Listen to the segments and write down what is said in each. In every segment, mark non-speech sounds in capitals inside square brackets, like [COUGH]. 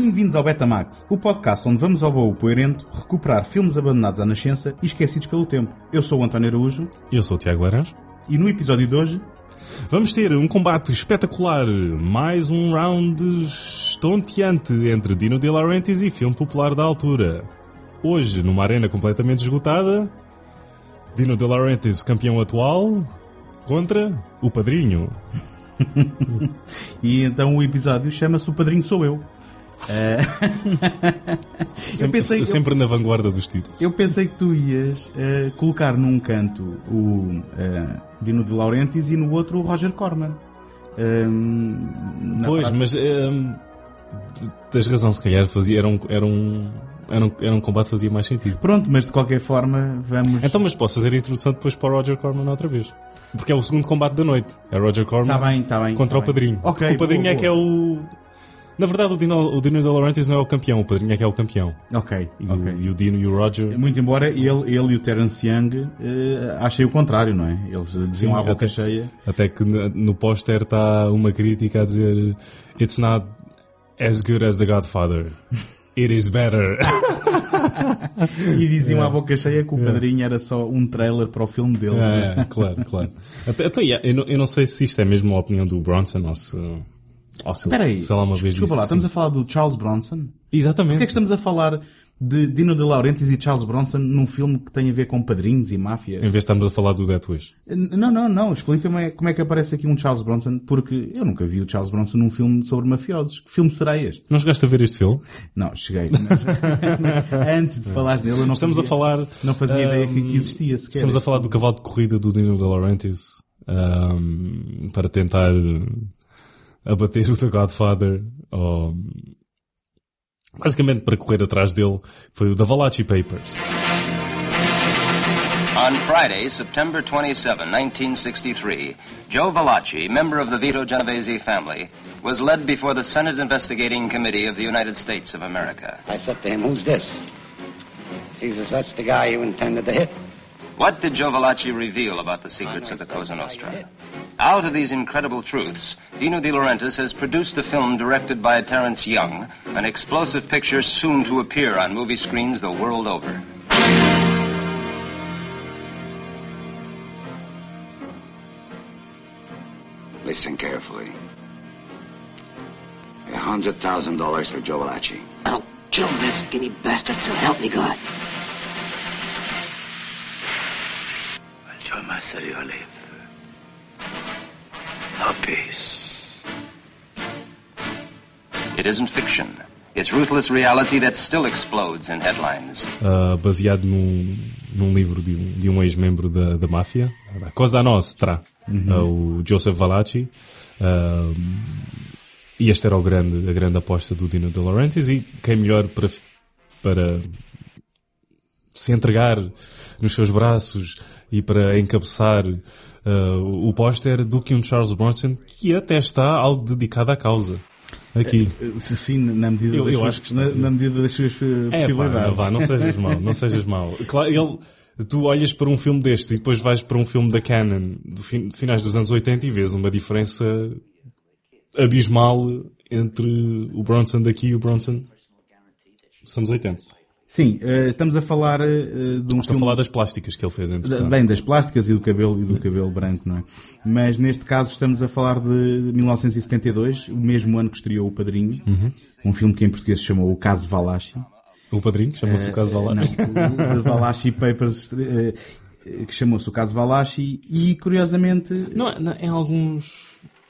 Bem-vindos ao Betamax, o podcast onde vamos ao baú poerento recuperar filmes abandonados à nascença e esquecidos pelo tempo. Eu sou o António Araújo Eu sou o Tiago Laranjo. e no episódio de hoje Vamos ter um combate espetacular, mais um round estonteante entre Dino De Laurentiis e filme popular da altura. Hoje, numa arena completamente esgotada, Dino De Laurentiis, campeão atual, contra o padrinho. [LAUGHS] e então o episódio chama-se O Padrinho Sou Eu. [LAUGHS] Eu, Sempre, pensei, eu, sempre na vanguarda dos títulos. eu pensei que tu ias eh, colocar num canto o eh, Dino de Laurentiis e no outro o Roger Corman. Ehm, Pois, mas hum, tens razão, se calhar fazia, era, um, era, um, era, um, era um combate que fazia mais sentido. Pronto, mas de qualquer forma vamos... Então, mas posso fazer a introdução depois para o Roger Corman outra vez. Porque é o segundo combate da noite. É Roger Corman Está bem, está bem. contra tá o bem. padrinho. Ok, o padrinho boa, é que é o. Na verdade, o Dino, o Dino De Laurentiis não é o campeão, o padrinho é que é o campeão. Ok, E, ok. o, e o Dino e o Roger. Muito embora ele, ele e o Terence Young eh, achem o contrário, não é? Eles diziam Sim, à boca até- cheia. Até que no póster está uma crítica a dizer: It's not as good as The Godfather. [LAUGHS] It is better. E diziam à boca cheia que o padrinho era só um trailer para o filme deles. né? é, claro, claro. Até, até, eu, não, eu não sei se isto é mesmo a opinião do Bronson ou se. Ou se Espera aí, sei lá uma vez desculpa disse lá, assim. estamos a falar do Charles Bronson? Exatamente. Porquê é que estamos a falar de Dino De Laurentiis e Charles Bronson num filme que tem a ver com padrinhos e máfia? Em vez de estarmos a falar do Death Wish. Não, não, não. Explica-me como é que aparece aqui um Charles Bronson, porque eu nunca vi o Charles Bronson num filme sobre mafiosos. Que filme será este? Não chegaste a ver este filme? Não, cheguei. mas- [LAUGHS] Antes de falares nele, eu não Estamos fazia, a falar. não fazia ideia que, hum, que existia sequer. Estamos a falar do cavalo de corrida do Dino De Laurentiis hum, para tentar abater o The Godfather. ou, basicamente para correr atrás dele foi o The Valachi Papers. On Friday, September 27, 1963, Joe Valachi, member of the Vito Genovese family, was led before the Senate Investigating Committee of the United States of America. I said to him, Who's this? He says, That's the guy you intended to hit. What did Joe Valachi reveal about the secrets of the Cosa Nostra? Out of these incredible truths, Dino De Laurentiis has produced a film directed by Terence Young, an explosive picture soon to appear on movie screens the world over. Listen carefully. A hundred thousand dollars for Joe Valachi. I'll kill this skinny bastard, so help me God. I'll join my city or leave. No peace. It isn't fiction. It's ruthless reality that still explodes in headlines. uh, baseado num, num livro de um, de um ex-membro da, da máfia, a Cosa Nostra, uh, o Joseph Valachi. Uh, e esta era o grande, a grande aposta do Dino De Laurentiis e quem melhor para, para se entregar nos seus braços e para encabeçar uh, o póster do que um Charles Bronson que até está algo dedicado à causa. Aqui. Se Sim, na medida, Eu- das, eu suas, acho que na, na medida das suas eh, É, pá, possibilidades. vá, não sejas mau, não sejas mau. [LAUGHS] Claro, ele, tu olhas para um filme destes e depois vais para um filme da Canon do fin, de finais dos anos 80 e vês uma diferença abismal entre o Bronson daqui e o Bronson dos anos 80. Sim, eh, estamos a falar eh, de um Estou a filme... falar das plásticas que ele fez, entretanto. Bem, das plásticas e do cabelo e do cabelo branco, não é? Mas neste caso estamos a falar de 1972, o mesmo ano que estreou O Padrinho, Uhum. um filme que em português se chamou O Caso Valachi. O padrinho, chama-se o caso Não, Valachi. o The Valachi Papers, eh, eh, que chamou-se O Caso Valachi, e curiosamente... Não, é- não, em alguns...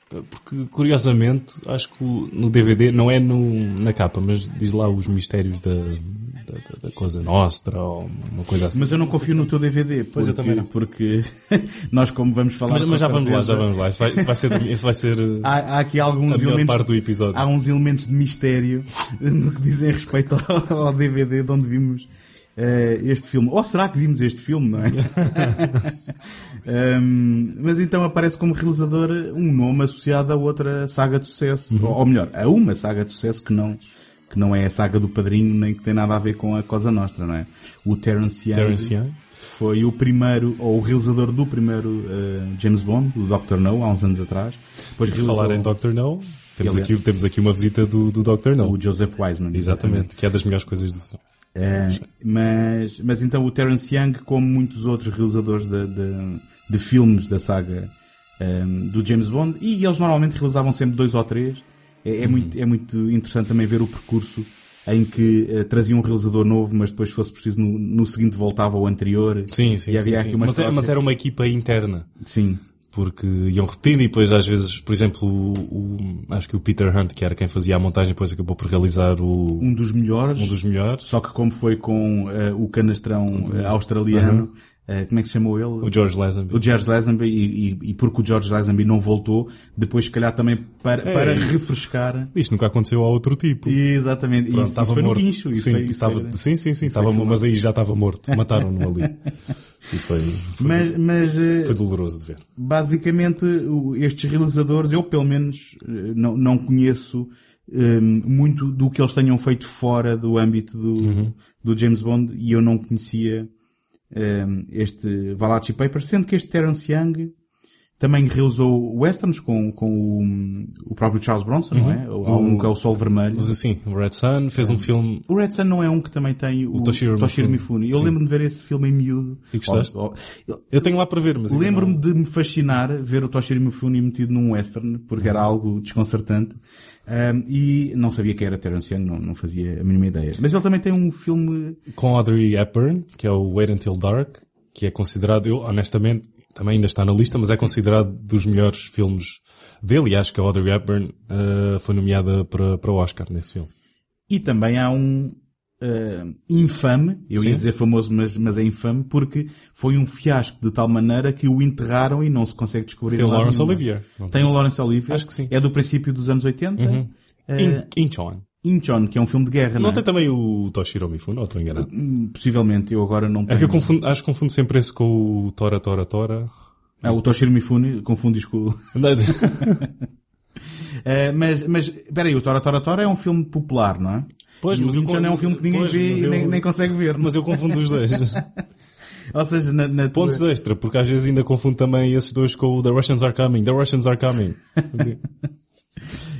Porque, curiosamente, acho que no DVD, não é no, na capa, mas diz lá os mistérios da, da, da- coisa nostra ou uma coisa assim. Mas eu não confio no teu DVD, porque, Pois eu também não. porque [LAUGHS] nós como vamos falar... Mas, mas já vamos lá, já vamos lá. Isso vai, isso vai ser, isso vai ser uh, [LAUGHS] Há, há aqui alguns elementos... parte do episódio. Há uns elementos de mistério [LAUGHS] no que dizem respeito ao, ao DVD de onde vimos eh, este filme. Ou será que vimos este filme, não é? [LAUGHS] Ahm, mas então aparece como realizador um nome associado a outra saga de sucesso. Uhum. Ou, melhor, a uma saga de sucesso que não, que não é a saga do Padrinho, nem que tem nada a ver com a Cosa Nostra, não é? O Terence Young, Terence Young. foi o primeiro, ou o realizador do primeiro eh, James Bond, o Dr. No, há uns anos atrás. Depois Por falar em realizou- Doctor No, Temos, Ele é- aqui, temos aqui uma visita do, do Dr. No. O Joseph Wiseman. Exatamente, que é das melhores coisas do filme. Eh, mas, mas então o Terence Young, como muitos outros realizadores de, de, de filmes da saga eh, do James Bond, e eles normalmente realizavam sempre dois ou três, é, é Uhum. muito, é muito interessante também ver o percurso em que eh, traziam um realizador novo, mas depois, se fosse preciso, no, no seguinte voltava ao anterior. Sim, sim, E sim, havia sim. aqui umas Mas, é- mas era uma equipa interna. Sim. Porque iam repetindo e depois às vezes, por exemplo, o, o- acho que o Peter Hunt, que era quem fazia a montagem, depois acabou por realizar o, Um dos melhores. um dos melhores. Só que como foi com eh, o canastrão eh, australiano, eh, como é que se chamou ele? O George Lazenby. O George Lazenby, e, e, e porque o George Lazenby não voltou, depois se calhar também para, É. para refrescar. Isto nunca aconteceu a outro tipo. Exatamente. Pronto, isso, isso foi morto. no guincho. Isso sim, foi, isso estava, foi- sim, sim, sim, estava, mas aí já estava morto. Mataram-no ali. [LAUGHS] E foi, foi, Mas, mas eh, foi doloroso de ver. basicamente estes realizadores, eu pelo menos eh, não, não conheço eh, muito do que eles tenham feito fora do âmbito do, Uhum. do James Bond e eu não conhecia este Valachi Paper, sendo que este Terence Young também realizou westerns com, com o, o próprio Charles Bronson, não é? Há um que é o Sol Vermelho. Assim, o Red Sun fez um filme. O Red Sun não é um que também tem o, Toshiro Mifune. Mifune. Eu Sim. lembro-me de ver esse filme em miúdo. E gostaste? Oh, oh, Eu tenho lá para ver, mas. Lembro-me de me fascinar ver o Toshiro Mifune metido num western, porque era algo desconcertante. Ahm, e não sabia que era Terence Young, não, não fazia a mínima ideia. Mas ele também tem um filme... Com Audrey Hepburn, que é o Wait Until Dark, que é considerado, eu honestamente, também ainda está na lista, mas é considerado dos melhores filmes dele. E acho que a Audrey Hepburn eh, foi nomeada para, para o Oscar nesse filme. E também há um ah, infame, eu Sim. ia dizer famoso, mas, mas é infame, porque foi um fiasco de tal maneira que o enterraram e não se consegue descobrir Tem o em lado Laurence nenhum. Olivier. Tem o Laurence Olivier. Acho que sim. É do princípio dos anos 80. Uhum. Ah, In- Incheon. Que é um filme de guerra, não, Não é? tem também o Toshiro Mifune, ou estou enganado? Hum, Possivelmente, eu agora não tenho. É que eu confundo, acho que confundo sempre esse com o Tora Tora Tora. Ah, o Toshiro Mifune, confundes com o... [LAUGHS] [LAUGHS] Eh, mas, mas, peraí, o Tora Tora Tora é um filme popular, não é? Pois, e mas o Incheon é um filme que ninguém pois, vê e eu- nem, nem consegue ver. Mas eu confundo os dois. [LAUGHS] Ou seja, na, na tua- Pontos extra, porque às vezes ainda confundo também esses dois com o The Russians Are Coming. The Russians Are Coming.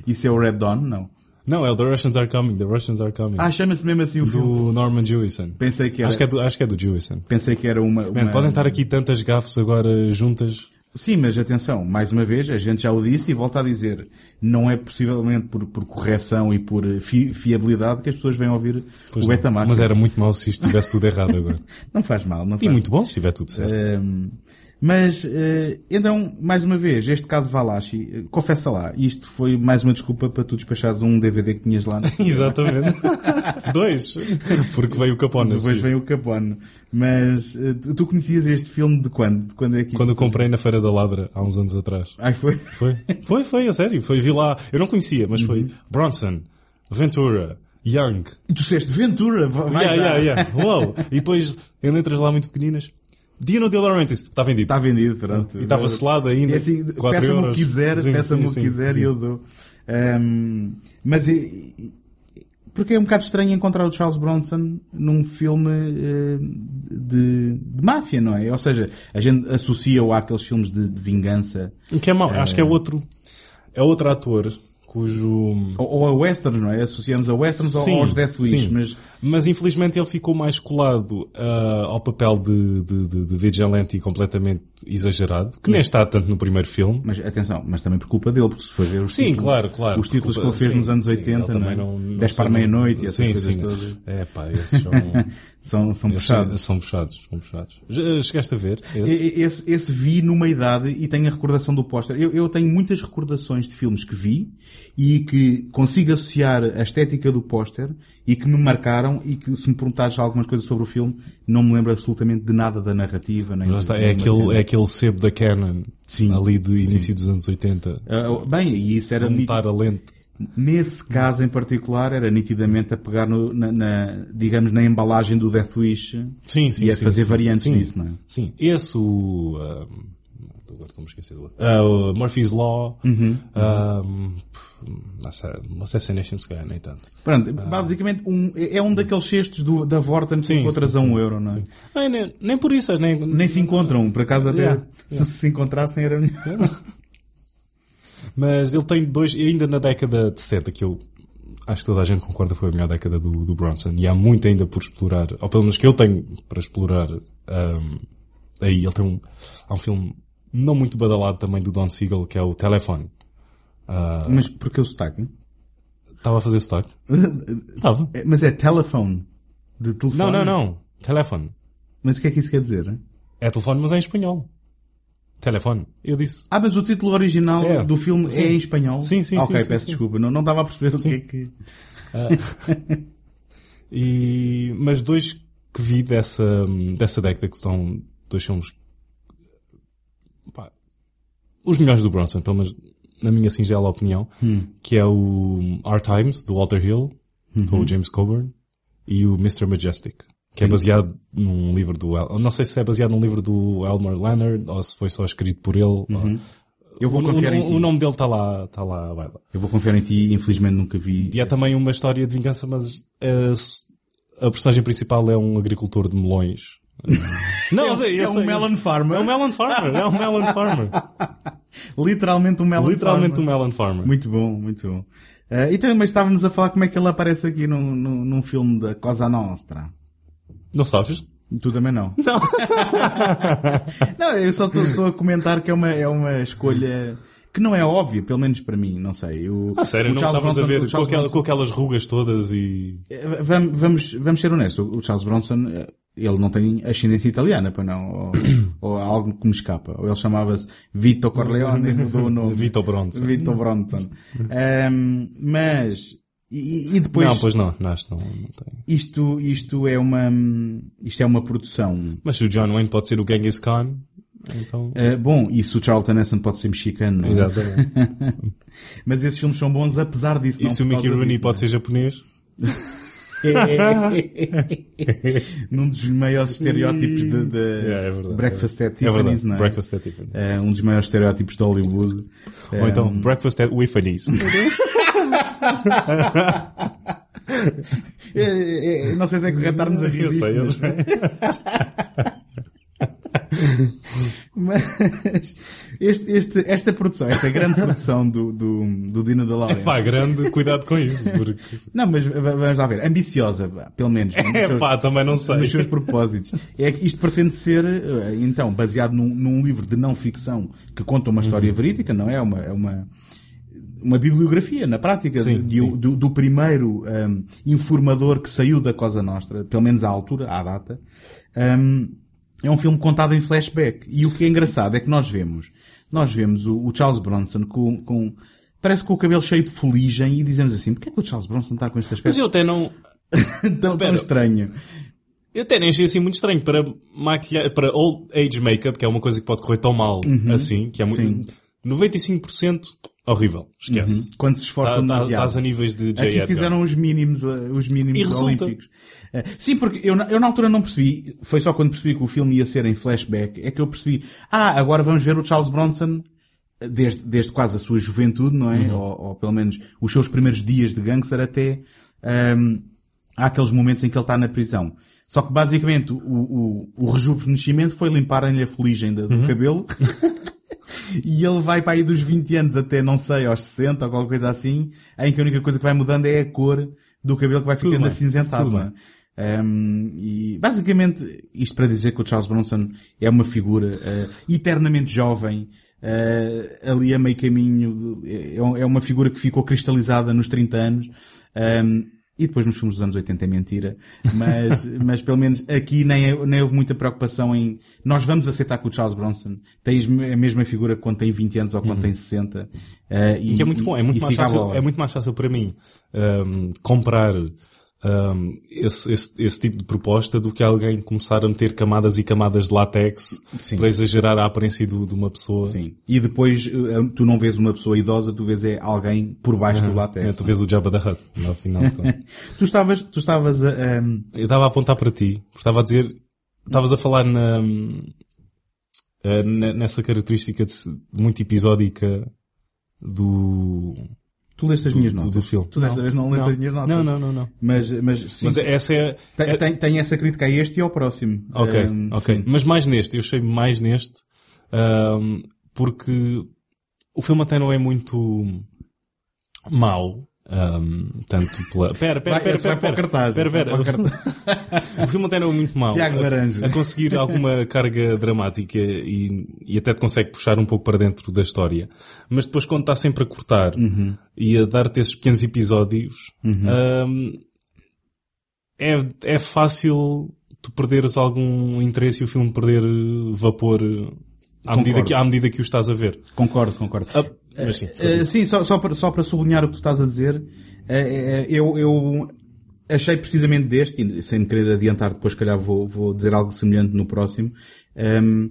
Isso é o Red Dawn? Não. Não, é o The Russians Are Coming. The Russians Are Coming. Ah, chama-se mesmo assim o filme. do Norman Jewison. Pensei que era, Acho que é do, acho que é do Jewison. pensei que era uma, Man, uma- podem estar aqui tantas gafes agora juntas. Sim, mas atenção, mais uma vez, a gente já o disse e volta a dizer, não é possivelmente por, por correção e por fi- fiabilidade que as pessoas vêm ouvir Pois o. Betamax. Mas era muito mau se isto estivesse tudo errado agora. [LAUGHS] Não faz mal, não E faz muito bom se estiver tudo certo. Ahm, mas, eh, então, mais uma vez, este caso Valachi, eh, confessa lá, isto foi mais uma desculpa para tu despachares um DVD que tinhas lá. [LAUGHS] Exatamente. [LAUGHS] Dois. Porque veio o Capone. Depois assim. vem o Capone. Mas, eh, tu conhecias este filme de quando? De quando é que Quando eu comprei na Feira da Ladra, há uns anos atrás. Ai, foi? Foi? Foi, foi, a sério. Foi, vi lá. Eu não conhecia, mas foi Bronson, Ventura, Young. E tu disseste, Ventura, va- vai yeah, já. yeah, yeah. Uau. E depois, em letras lá muito pequeninas, Dino De Laurentiis. Está vendido. Está vendido, pronto. E estava selado ainda. É assim, peça-me o que quiser, peça-me o que quiser sim. e eu dou. Ahm, mas, e- e- porque é um bocado estranho encontrar o Charles Bronson num filme eh, de, de máfia, não é? Ou seja, a gente associa-o àqueles filmes de, de vingança. O que é mau. Acho que é outro, é outro ator cujo... Ou, ou a westerns, não é? Associamos a westerns ou Sim, aos Death Wish, mas Mas infelizmente ele ficou mais colado ah, ao papel de, de, de, de vigilante completamente exagerado, que nem está tanto no primeiro filme. Mas atenção, mas também por culpa dele, porque se for ver os Sim, títulos, claro, claro. os títulos Culpa- que ele fez sim, nos anos sim, 80, ele não é? também não, não 10 para meia-noite e essas sim, coisas sim. todas. É pá, esses são, [LAUGHS] São, são puxados. são puxados, são puxados. Já Chegaste a ver? Esse? Esse, esse vi numa idade e tenho a recordação do póster. Eu, eu tenho muitas recordações de filmes que vi e que consigo associar a estética do póster e que me marcaram e que se me perguntares algumas coisas sobre o filme, não me lembro absolutamente de nada da narrativa. Nem está, é, aquele, cena. é aquele sebo da Canon, Sim, ali de início dos anos 80. Ah, bem, e isso era montar a lente. Nesse caso em particular, era nitidamente a pegar no, na, na- digamos, na embalagem do Death Wish Sim, sim, e a sim, fazer sim. variantes Sim. disso, não é? Sim, esse o. ah, agora estou-me a esquecer do outro. Ah, o Murphy's Law. Uhum. ah, Assa- Assassination, se calhar, nem tanto. Pronto, basicamente um, é um daqueles cestos do, da Vorten que Sim, encontras sim, a um sim, euro, não é? sim. Ai, nem, nem por isso, nem. Nem se encontram, por acaso até Yeah, se se encontrassem era melhor. Mas ele tem dois, e ainda na década de 70, que eu acho que toda a gente concorda foi a melhor década do, do Bronson. E há muito ainda por explorar, ou pelo menos que eu tenho para explorar. Um, aí ele tem um, há um filme não muito badalado também do Don Siegel, que é o Telefone. Uh, Mas porquê o sotaque? Estava a fazer sotaque? [LAUGHS] Estava. É, Mas é telephone. De telefone. Não, não, não. Telefone. Mas o que é que isso quer dizer? É telefone, mas é em espanhol. Telefone. Eu disse. Ah, mas o título original É. do filme Sim. é em espanhol? Sim, sim, Ah, sim, Ok, sim, peço sim. desculpa. Não, não estava a perceber o que é que... [LAUGHS] E, mas dois que vi dessa, dessa década que são dois filmes pá, os melhores do Bronson, pelo menos na minha singela opinião, que é o Our Times, do Walter Hill, com o James Coburn, e o Mr. Majestic, que é baseado num livro do, não sei se é baseado num livro do Elmer Leonard, ou se foi só escrito por ele. ou- Eu vou o, confiar o- em ti. o nome dele está lá, está lá, vai lá. Eu vou confiar em ti, infelizmente nunca vi. E há também uma história de vingança, mas eh, a personagem principal é um agricultor de melões. Não, sei, eu é um sei. melon farmer. É um melon farmer, é um melon farmer. [LAUGHS] Literalmente um melon Literalmente um farmer. melon farmer. Muito bom, muito bom. Ah, então, mas estávamos a falar como é que ele aparece aqui num, num, num filme da Cosa Nostra. Não sabes? Tu também não. Não. [LAUGHS] não, eu só estou a comentar que é uma, é uma escolha que não é óbvia, pelo menos para mim, não sei. O, Ah, sério, o não Charles estavas a Bronson- ver com, aquela- Bronson- com aquelas rugas todas e... Eh, Vamos, vamos, vamos ser honestos, o Charles Bronson, eh, ele não tem ascendência italiana, para não, ou, [COUGHS] ou algo que me escapa. Ou ele chamava-se Vito Corleone mudou o nome. Vito Bronson. Vito Bronson. Ahm, mas, e, e depois, Não, pois não, não, acho não, não tem. isto, isto é uma, isto é uma produção. Mas o John Wayne pode ser o Genghis Khan, então... Ah, bom, e se o Charlton Heston pode ser mexicano, não é? Exatamente. [LAUGHS] Mas esses filmes são bons apesar disso. E não se o Mickey Rooney disso, pode ser japonês? [LAUGHS] Num dos maiores estereótipos de, de [LAUGHS] É, é verdade. Breakfast at É Tiffany's, verdade. não é? Breakfast at Tiffany. É um dos maiores estereótipos de Hollywood. Ou então, Um, Breakfast at Tiffany's. é, é, é, não sei se é correto estarmos a rir Eu disto, sei, eu sei. [LAUGHS] Mas este, este, esta produção, esta grande produção do, do, do Dino da Laurent. Pá, grande, cuidado com isso, porque... Não, mas vamos lá ver. Ambiciosa, pelo menos. [LAUGHS] nos É seus- pá, também não sei. nos seus propósitos. É que isto pretende ser, eh, então, baseado num, num livro de não ficção que conta uma Uhum. história verídica, não é? É uma, é uma, uma bibliografia, na prática, Sim, de- sim. Do, do primeiro ahm, informador que saiu da Cosa Nostra, pelo menos à altura, à data. Ahm, é um filme contado em flashback. E o que é engraçado é que nós vemos, nós vemos o, o Charles Bronson com, com, parece com o cabelo cheio de fuligem e dizemos assim, porquê é que o Charles Bronson está com este Mas aspecto eu até não... [LAUGHS] tão, tão estranho? Eu até nem achei assim muito estranho para maquilhar, para old age makeup, que é uma coisa que pode correr tão mal assim, que é Uhum. Sim. muito... 95% horrível. Esquece. Quando se esforçam Tá- tá- demasiado. Estás a níveis de J. Aqui Edgar. fizeram os mínimos, uh, os mínimos olímpicos. Uh, Sim, porque eu, na- eu na altura não percebi, foi só quando percebi que o filme ia ser em flashback, é que eu percebi, ah, agora vamos ver o Charles Bronson uh, desde, desde quase a sua juventude, não é? Uhum. Ou, ou pelo menos os seus primeiros dias de gangster até, um, há aqueles momentos em que ele está na prisão. Só que basicamente o, o, o rejuvenescimento foi limparem-lhe a fuligem do Uhum. cabelo. [LAUGHS] E ele vai para aí dos 20 anos até, não sei, aos 60 ou qualquer coisa assim, em que a única coisa que vai mudando é a cor do cabelo que vai ficando bem, acinzentado. tudo não é? Um, e basicamente, isto para dizer que o Charles Bronson é uma figura uh, eternamente jovem, uh, ali a meio caminho, é, é uma figura que ficou cristalizada nos 30 anos. Um, e depois nos filmes dos anos 80 é mentira. Mas, [LAUGHS] mas pelo menos aqui nem, nem houve muita preocupação em, nós vamos aceitar que o Charles Bronson tem a mesma figura quando tem 20 anos ou quando tem 60. eh, e, Que é muito bom, é muito, e mais fácil, é muito mais fácil para mim um, comprar um, esse, esse, esse tipo de proposta do que alguém começar a meter camadas e camadas de látex Sim. para exagerar a aparência do- de uma pessoa. Sim. E depois eh, tu não vês uma pessoa idosa, tu vês é alguém por baixo do É, látex. tu vês o Jabba da Hutt, no final de contas. [LAUGHS] Tu estavas, tu estavas a, ehm, Eu estava a apontar para ti, porque estava a dizer, estavas a falar na, eh, nessa característica de, muito episódica do, tu leste as minhas notas. do filme. Tu desta vez não leste as minhas notas. Não, não, não, não. Mas, mas sim. Mas essa é, tem, é- tem, tem essa crítica a este e ao próximo. Ok, Ehm, ok. sim. Mas mais neste, eu achei mais neste, ahm, porque o filme até não é muito mau. Ahm, tanto pela. [LAUGHS] Pera, pera, pera, pera. para o cartaz, Pera, [LAUGHS] pera. o filme até não é muito mau. Tiago A- Laranjo. A, conseguir alguma carga dramática e, e até te consegue puxar um pouco para dentro da história. Mas depois quando está sempre a cortar Uhum. e a dar-te esses pequenos episódios, ahm, é, é fácil tu perderes algum interesse e o filme perder vapor à medida, que, à medida que o estás a ver. Concordo, concordo. Ah, mas sim, Eh, sim, só, só, para, só para sublinhar o que tu estás a dizer, eh, eh, eu, eu achei precisamente deste, e sem querer adiantar, depois se calhar vou, vou dizer algo semelhante no próximo, ehm,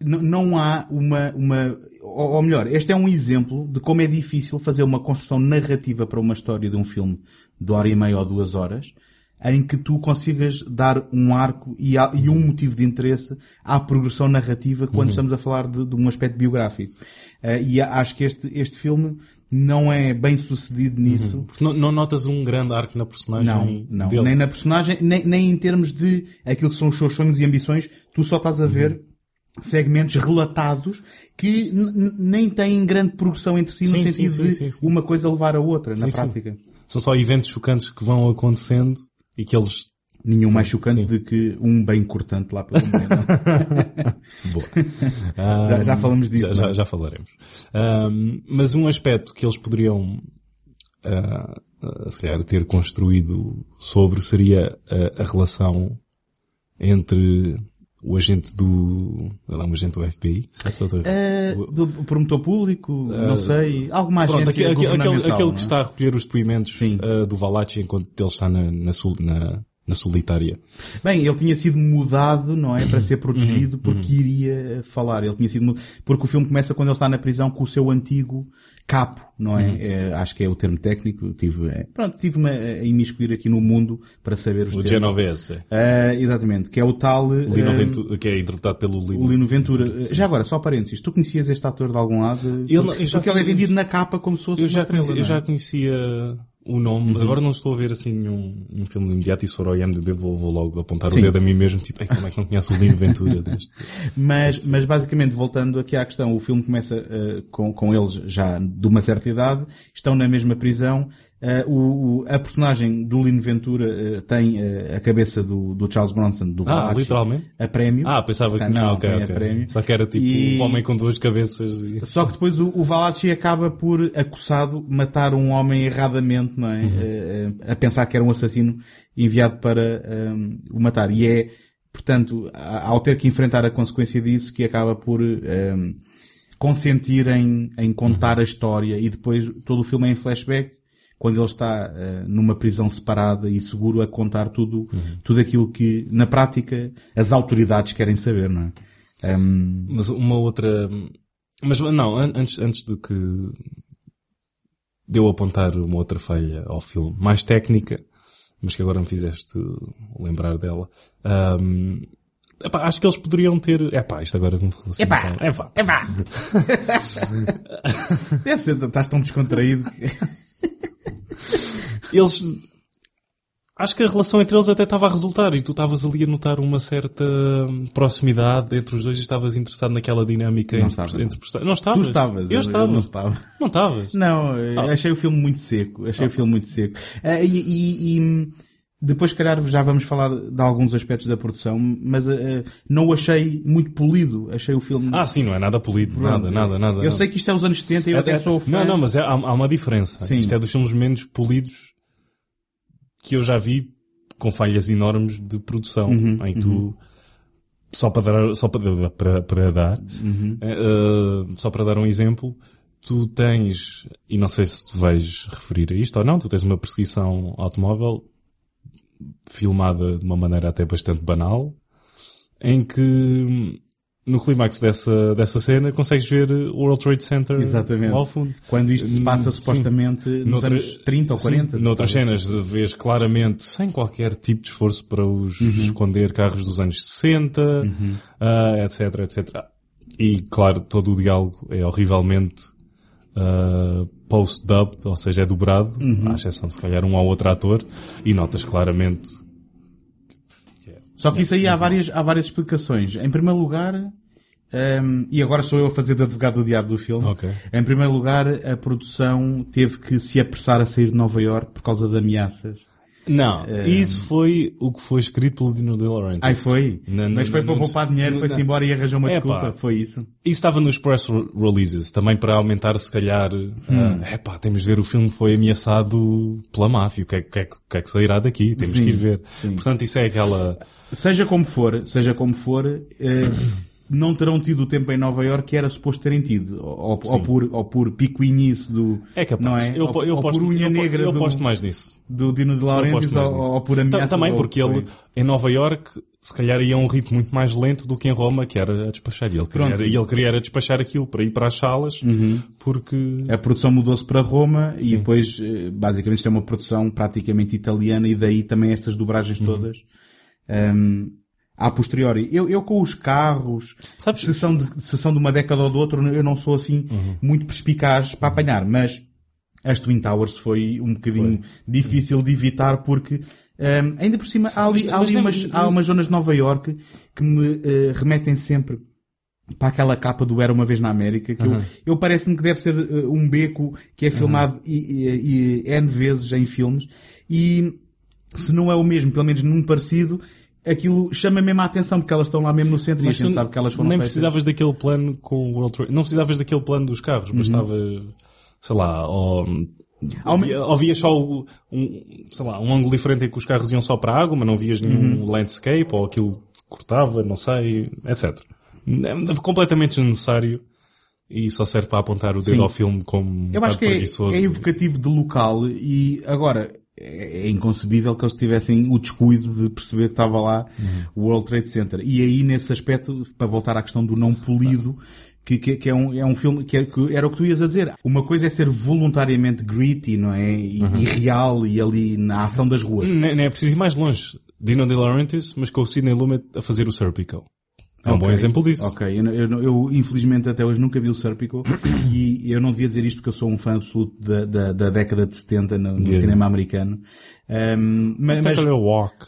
n- não há uma, uma, ou melhor, este é um exemplo de como é difícil fazer uma construção narrativa para uma história de um filme de hora e meia ou duas horas, em que tu consigas dar um arco e, um motivo de interesse à progressão narrativa quando estamos a falar de, de um aspecto biográfico. Eh, e acho que este, este filme não é bem sucedido nisso. Porque não, não notas um grande arco na personagem Não, não. dele. Nem na personagem, nem, nem em termos de aquilo que são os seus sonhos e ambições, tu só estás a ver segmentos relatados que nem têm grande progressão entre si no Sim, sim, sentido sim, de sim, sim. uma coisa levar a outra, na prática. São só eventos chocantes que vão acontecendo e que eles Nenhum mais chocante do que um bem cortante lá pelo meio. não? [LAUGHS] Boa. [LAUGHS] Já- já falamos disso, Já, já, não é? já falaremos. Ahm, mas um aspecto que eles poderiam, ah, ah, se calhar, ter construído sobre seria a, a relação entre o agente do, sei lá, um agente do FBI, certo, O- do promotor público, não sei, alguma Pronto, agência aquele, aquele, aquele não que é? está a recolher os depoimentos ah, do Valachi enquanto ele está na, na, na, na solitária. Bem, ele tinha sido mudado, não é? Para ser protegido Uhum, porque iria falar. Ele tinha sido mudado. Porque o filme começa quando ele está na prisão com o seu antigo capo, não Uhum. é? É, acho que é o termo técnico. Tive, é, pronto, tive-me a, a imiscuir aqui no mundo para saber os O termos. Genovese. Ah, exatamente, que é o tal... Lino ah, Ventura, que é interpretado pelo Lino. o Lino Ventura. Já agora, só parênteses, tu conhecias este ator de algum lado? Ele já porque ele é vendido na capa como se fosse Eu já, estrela, não eu é? já conhecia o nome, agora não estou a ver assim nenhum um filme imediato e se for ao IMDB vou, vou logo apontar Sim. o dedo a mim mesmo, tipo, "Ei, como é que não conhece o Lino Ventura deste? [LAUGHS] Mas, mas basicamente, voltando aqui à questão, o filme começa eh, com, com eles já de uma certa idade, estão na mesma prisão. Eh, o, a personagem do Lino Ventura eh, tem eh, a cabeça do, do Charles Bronson, do Ah, Valachi, literalmente? a prémio. Ah, pensava que Tem, não, ok, a prémio. Só que era tipo E- um homem com duas cabeças e... Só que depois o, o Valachi acaba por, acusado, matar um homem erradamente, não Uhum. é? Eh, eh, a pensar que era um assassino enviado para eh, o matar. E é, portanto, a- ao ter que enfrentar a consequência disso, que acaba por eh, consentir em, em contar a história e depois todo o filme é em flashback, quando ele está eh, numa prisão separada e seguro a contar tudo, tudo aquilo que, na prática, as autoridades querem saber, não é? Ehm, Mas uma outra... Mas não, an- antes, antes do que... Deu apontar uma outra falha ao filme, mais técnica, mas que agora me fizeste lembrar dela. Ahm, epá, acho que eles poderiam ter... Epá, isto agora como fosse... Epá! Epá! Epá! Deve ser, estás tão descontraído. [LAUGHS] eles acho que a relação entre eles até estava a resultar e tu estavas ali a notar uma certa proximidade entre os dois e estavas interessado naquela dinâmica Não entre, estava. entre personagens. Não estavas? Tu estavas, Eu eu estava. não estava. Não estavas? Não, eh, Ah. achei o filme muito seco. Achei o filme muito seco. Eh, e, e- e, depois, se calhar, já vamos falar de alguns aspectos da produção, mas eh, não o achei muito polido. Achei o filme... Ah, sim, não é nada polido. Nada, nada, nada. Eu nada. sei que isto é os anos 70 e eu até sou fã. Não, não, mas é- há, há uma diferença. Sim. Isto é dos filmes menos polidos que eu já vi com falhas enormes de produção. Uhum, em tu, só para dar, só para, para, para dar, Uhum. eh, só para dar um exemplo, tu tens, e não sei se tu vais referir a isto ou não, tu tens uma perseguição automóvel filmada de uma maneira até bastante banal, em que no clímax dessa, dessa cena consegues ver o World Trade Center Exatamente. ao fundo. Quando isto se passa Sim. supostamente nos Noutra- anos 30 ou 40. Sim, noutras talvez. cenas vês claramente, sem qualquer tipo de esforço para os Uhum. esconder, carros dos anos 60, ah, etc, etc. E, claro, todo o diálogo é horrivelmente ah, post-dubbed, ou seja, é dobrado, Uhum. à exceção de se calhar um ou outro ator, e notas claramente Só que isso aí há várias, há várias explicações. Em primeiro lugar, Um, e agora sou eu a fazer de advogado do diabo do filme. Ok. Em primeiro lugar, a produção teve que se apressar a sair de Nova York por causa de ameaças. Não, isso foi o que foi escrito pelo Dino De Laurentiis. Ai, foi? Mas foi para poupar dinheiro, foi-se embora e arranjou uma Epá. desculpa. Foi isso. Isso estava nos press releases, também para aumentar, se calhar, é epá, temos de ver o filme foi ameaçado pela máfia, o que é, que, é, que- é que sairá daqui, temos Sim, que ir ver. sim. Portanto, isso é aquela... Seja como for, seja como for, eh, não terão tido o tempo em Nova York que era suposto terem tido. Ou, ou por, ou por picuinice do... É capaz. Não é? Eu, ou, eu ou posto, por unha eu, negra eu do, aposto mais nisso. do Dino de Laurentiis ou, ou por ameaças. Também porque ele, em Nova York, se calhar ia a um ritmo muito mais lento do que em Roma, que era a despachar. E ele queria, Pronto. e ele queria era despachar aquilo para ir para as salas, porque... A produção mudou-se para Roma e depois, eh, basicamente, isto é uma produção praticamente italiana e daí também estas dobragens Uhum. todas. Um, a posteriori. Eu, eu com os carros, Sabes- se são, de, se são de uma década ou de outra, eu não sou assim Uhum. muito perspicaz para apanhar, mas as Twin Towers foi um bocadinho difícil de evitar porque um, ainda por cima há ali, Mas- há mas ali nem- umas, há umas zonas de Nova York que me eh, remetem sempre para aquela capa do Era Uma Vez na América, que eu, eu parece-me que deve ser eh, um beco que é filmado e, e, e N vezes em filmes, e se não é o mesmo, pelo menos num parecido, aquilo chama mesmo a atenção, porque elas estão lá mesmo no centro Mas e a gente sabe que elas foram nem feitas. precisavas daquele plano com o World Trade. Não precisavas daquele plano dos carros, Uhum. bastava, sei lá, ou, ou vias só um, sei lá, um ângulo diferente em que os carros iam só para a água, mas não vias nenhum Uhum. landscape, ou aquilo cortava, não sei, etc. É completamente desnecessário e só serve para apontar o dedo Sim. ao filme como Eu acho que é, é evocativo de local e agora é é inconcebível que eles tivessem o descuido de perceber que estava lá o World Trade Center. E aí, nesse aspecto, para voltar à questão do não polido, que, que, que é, um, é um filme que, é- que era o que tu ias a dizer. Uma coisa é ser voluntariamente gritty, não é? E, e real e ali na ação das ruas. Nem, nem é preciso ir mais longe. Dino De Laurentiis, mas com o Sidney Lumet a fazer o Serpico. É um bom Ok. exemplo disso. Ok, eu, eu, eu, infelizmente até hoje nunca vi o Serpico [COUGHS] e eu não devia dizer isto porque eu sou um fã absoluto da, da, da década de 70 no, no Yeah. cinema americano. Ahm, ma- mas, Até o Walk.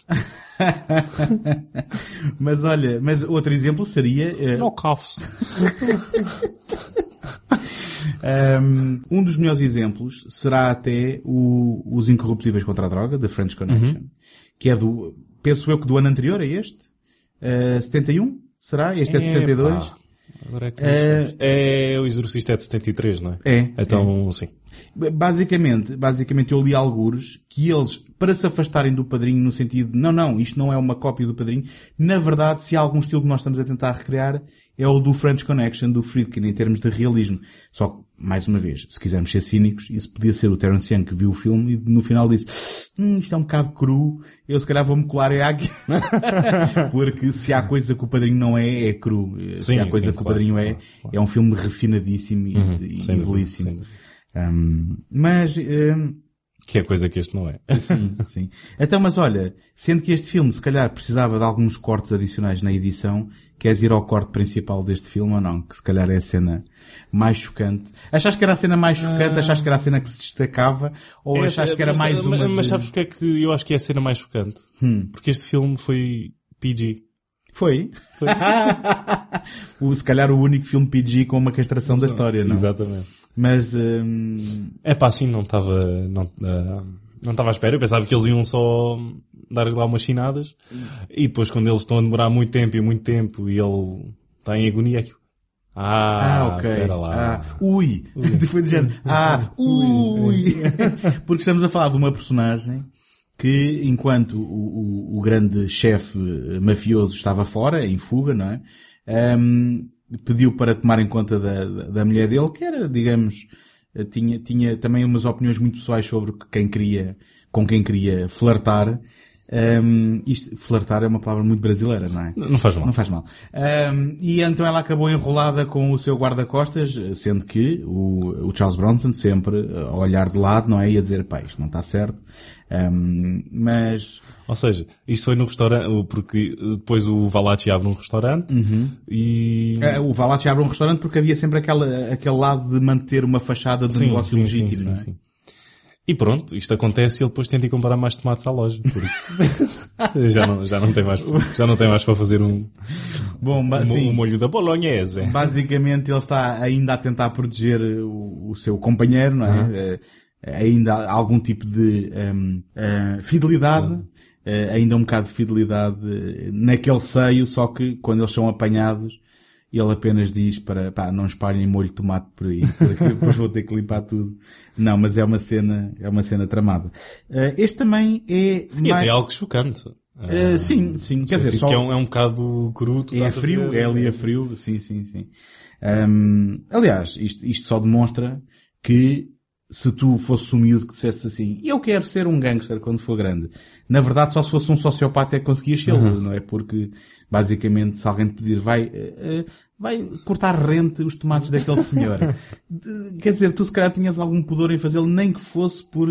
[LAUGHS] mas olha, mas outro exemplo seria eh, No cuffs. [LAUGHS] um, um dos melhores exemplos será até o, os Incorruptíveis contra a Droga, da French Connection, que é do, penso eu que do ano anterior a este, Eh, 71? Será? Este é de 72? Epá, Agora é, que É- é o Exorcista é de 73, não é? É, Então, sim. Basicamente, basicamente eu li algures que eles, para se afastarem do padrinho no sentido de, não, não, isto não é uma cópia do padrinho, na verdade, se há algum estilo que nós estamos a tentar recriar, é o do French Connection, do Friedkin, em termos de realismo. Só que, mais uma vez, se quisermos ser cínicos, isso podia ser o Terence Young que viu o filme e no final disse, hum, isto é um bocado cru, eu se calhar vou-me colar é aqui. [LAUGHS] Porque se há coisa que o padrinho não é, é cru. se Sim, há coisa sim, que o claro, padrinho é, claro, claro. é um filme refinadíssimo e, e sem dúvida, belíssimo. Um, mas, um, Que é coisa que este não é. [LAUGHS] sim, sim. Então, mas olha, sendo que este filme se calhar precisava de alguns cortes adicionais na edição, queres ir ao corte principal deste filme ou não? Que se calhar é a cena mais chocante. Achaste que era a cena mais chocante? Achaste que era a cena que se destacava? Ou É, achaste que era mas- mais mas, uma? Mas de- sabes porque é que eu acho que é a cena mais chocante? Hum. Porque este filme foi PG. Foi? [LAUGHS] o, se calhar o único filme PG com uma castração da história, não? Exatamente. Mas, hum, É pá, assim, não estava, não, ah, não estava à espera. Eu pensava que eles iam só dar lá umas chinadas. E depois quando eles estão a demorar muito tempo e muito tempo e ele está em agonia, é que... Ah, Ah, ok. espera lá. Ah, ui. [LAUGHS] Foi do género. Ah, ui. [LAUGHS] Porque estamos a falar de uma personagem que, enquanto o, o, o grande chefe mafioso estava fora, em fuga, não é? Ahm, pediu para tomar em conta da, da, mulher dele, que era, digamos, tinha, tinha também umas opiniões muito pessoais sobre quem queria, com quem queria flertar. Ahm, isto, flertar é uma palavra muito brasileira, não é? Não faz mal. Não faz mal. Ahm, e então ela acabou enrolada com o seu guarda-costas, sendo que o, o Charles Bronson sempre a olhar de lado, não é? E a dizer, pá, isto não está certo. Ahm, mas, Ou seja, isto foi no restaurante, porque depois o Valachi abre um restaurante e... eh, o Valachi abre um restaurante porque havia sempre aquela, aquele lado de manter uma fachada de negócio legítimo, não é? E pronto, isto acontece e ele depois tenta ir comprar mais tomates à loja. Porque [LAUGHS] já, não, já, não tem mais, já não tem mais para fazer um, Bom, um, sim. um molho da bolognese. Basicamente ele está ainda a tentar proteger o, o seu companheiro, não é? Eh, ainda há algum tipo de ehm, eh, fidelidade, eh, ainda um bocado de fidelidade naquele seio, só que quando eles são apanhados, ele apenas diz para, pá, não espalhem molho de tomate por aí, [LAUGHS] porque depois vou ter que limpar tudo. Não, mas é uma cena, é uma cena tramada. Eh, este também é E mais... até algo chocante. Eh, sim, sim, quer dizer, só... que é um, é um bocado cru. É frio, é ali a frio, sim, sim, sim. Hum, aliás, isto, isto só demonstra que se tu fosse um miúdo que dissesse assim, eu quero ser um gangster quando for grande, na verdade só se fosse um sociopata é que conseguias ser, Uhum. não é? Porque, basicamente, se alguém te pedir, vai, eh, vai cortar rente os tomates daquele [LAUGHS] senhor. Quer dizer, tu se calhar tinhas algum pudor em fazê-lo, nem que fosse por,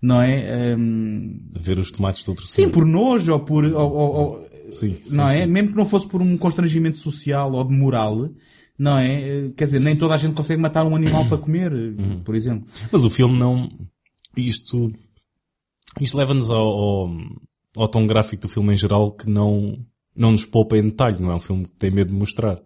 não é? Hum, Ver os tomates de outro Sim, senhor. por nojo ou por. Ou, ou- ou- Sim, sim, não é? sim. Mesmo que não fosse por um constrangimento social ou de moral, não é? Quer dizer, nem toda a gente consegue matar um animal para comer, Uhum. por exemplo. Mas o filme não. Isto. Isto leva-nos ao, ao, ao tom gráfico do filme em geral que não, não nos poupa em detalhe. Não é um filme que tem medo de mostrar.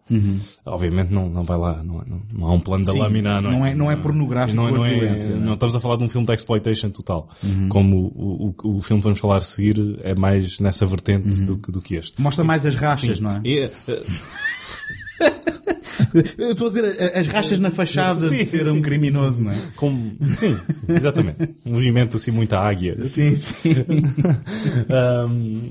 Obviamente não, não vai lá. Não, é- não, não há um plano da Sim, lâmina. Não, não é- não é pornográfico Não, é- não, é- violência, não é? não estamos a falar de um filme de exploitation total. Como o, o, o filme que vamos falar a seguir é mais nessa vertente do, que- do que este. Mostra mais as rachas, não é? E, eh, [LAUGHS] Eu estou a dizer as rachas na fachada Sim, de sim, ser sim, um criminoso, não é? sim, sim, exatamente. Um movimento assim muito águia. Sim, sim. Ahm,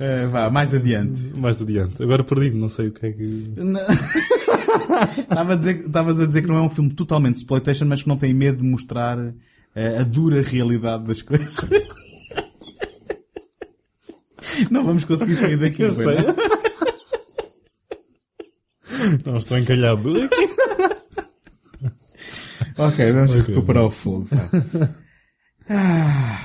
Eh, vá, mais adiante. mais adiante. Agora perdi-me, não sei o que é que. Estava a estavas a dizer que não é um filme totalmente exploitation, mas que não tem medo de mostrar eh, a dura realidade das coisas. Não vamos conseguir sair daqui, Eu sei. não? Estou encalhado. Ok, vamos Ok. recuperar o fogo. Ah.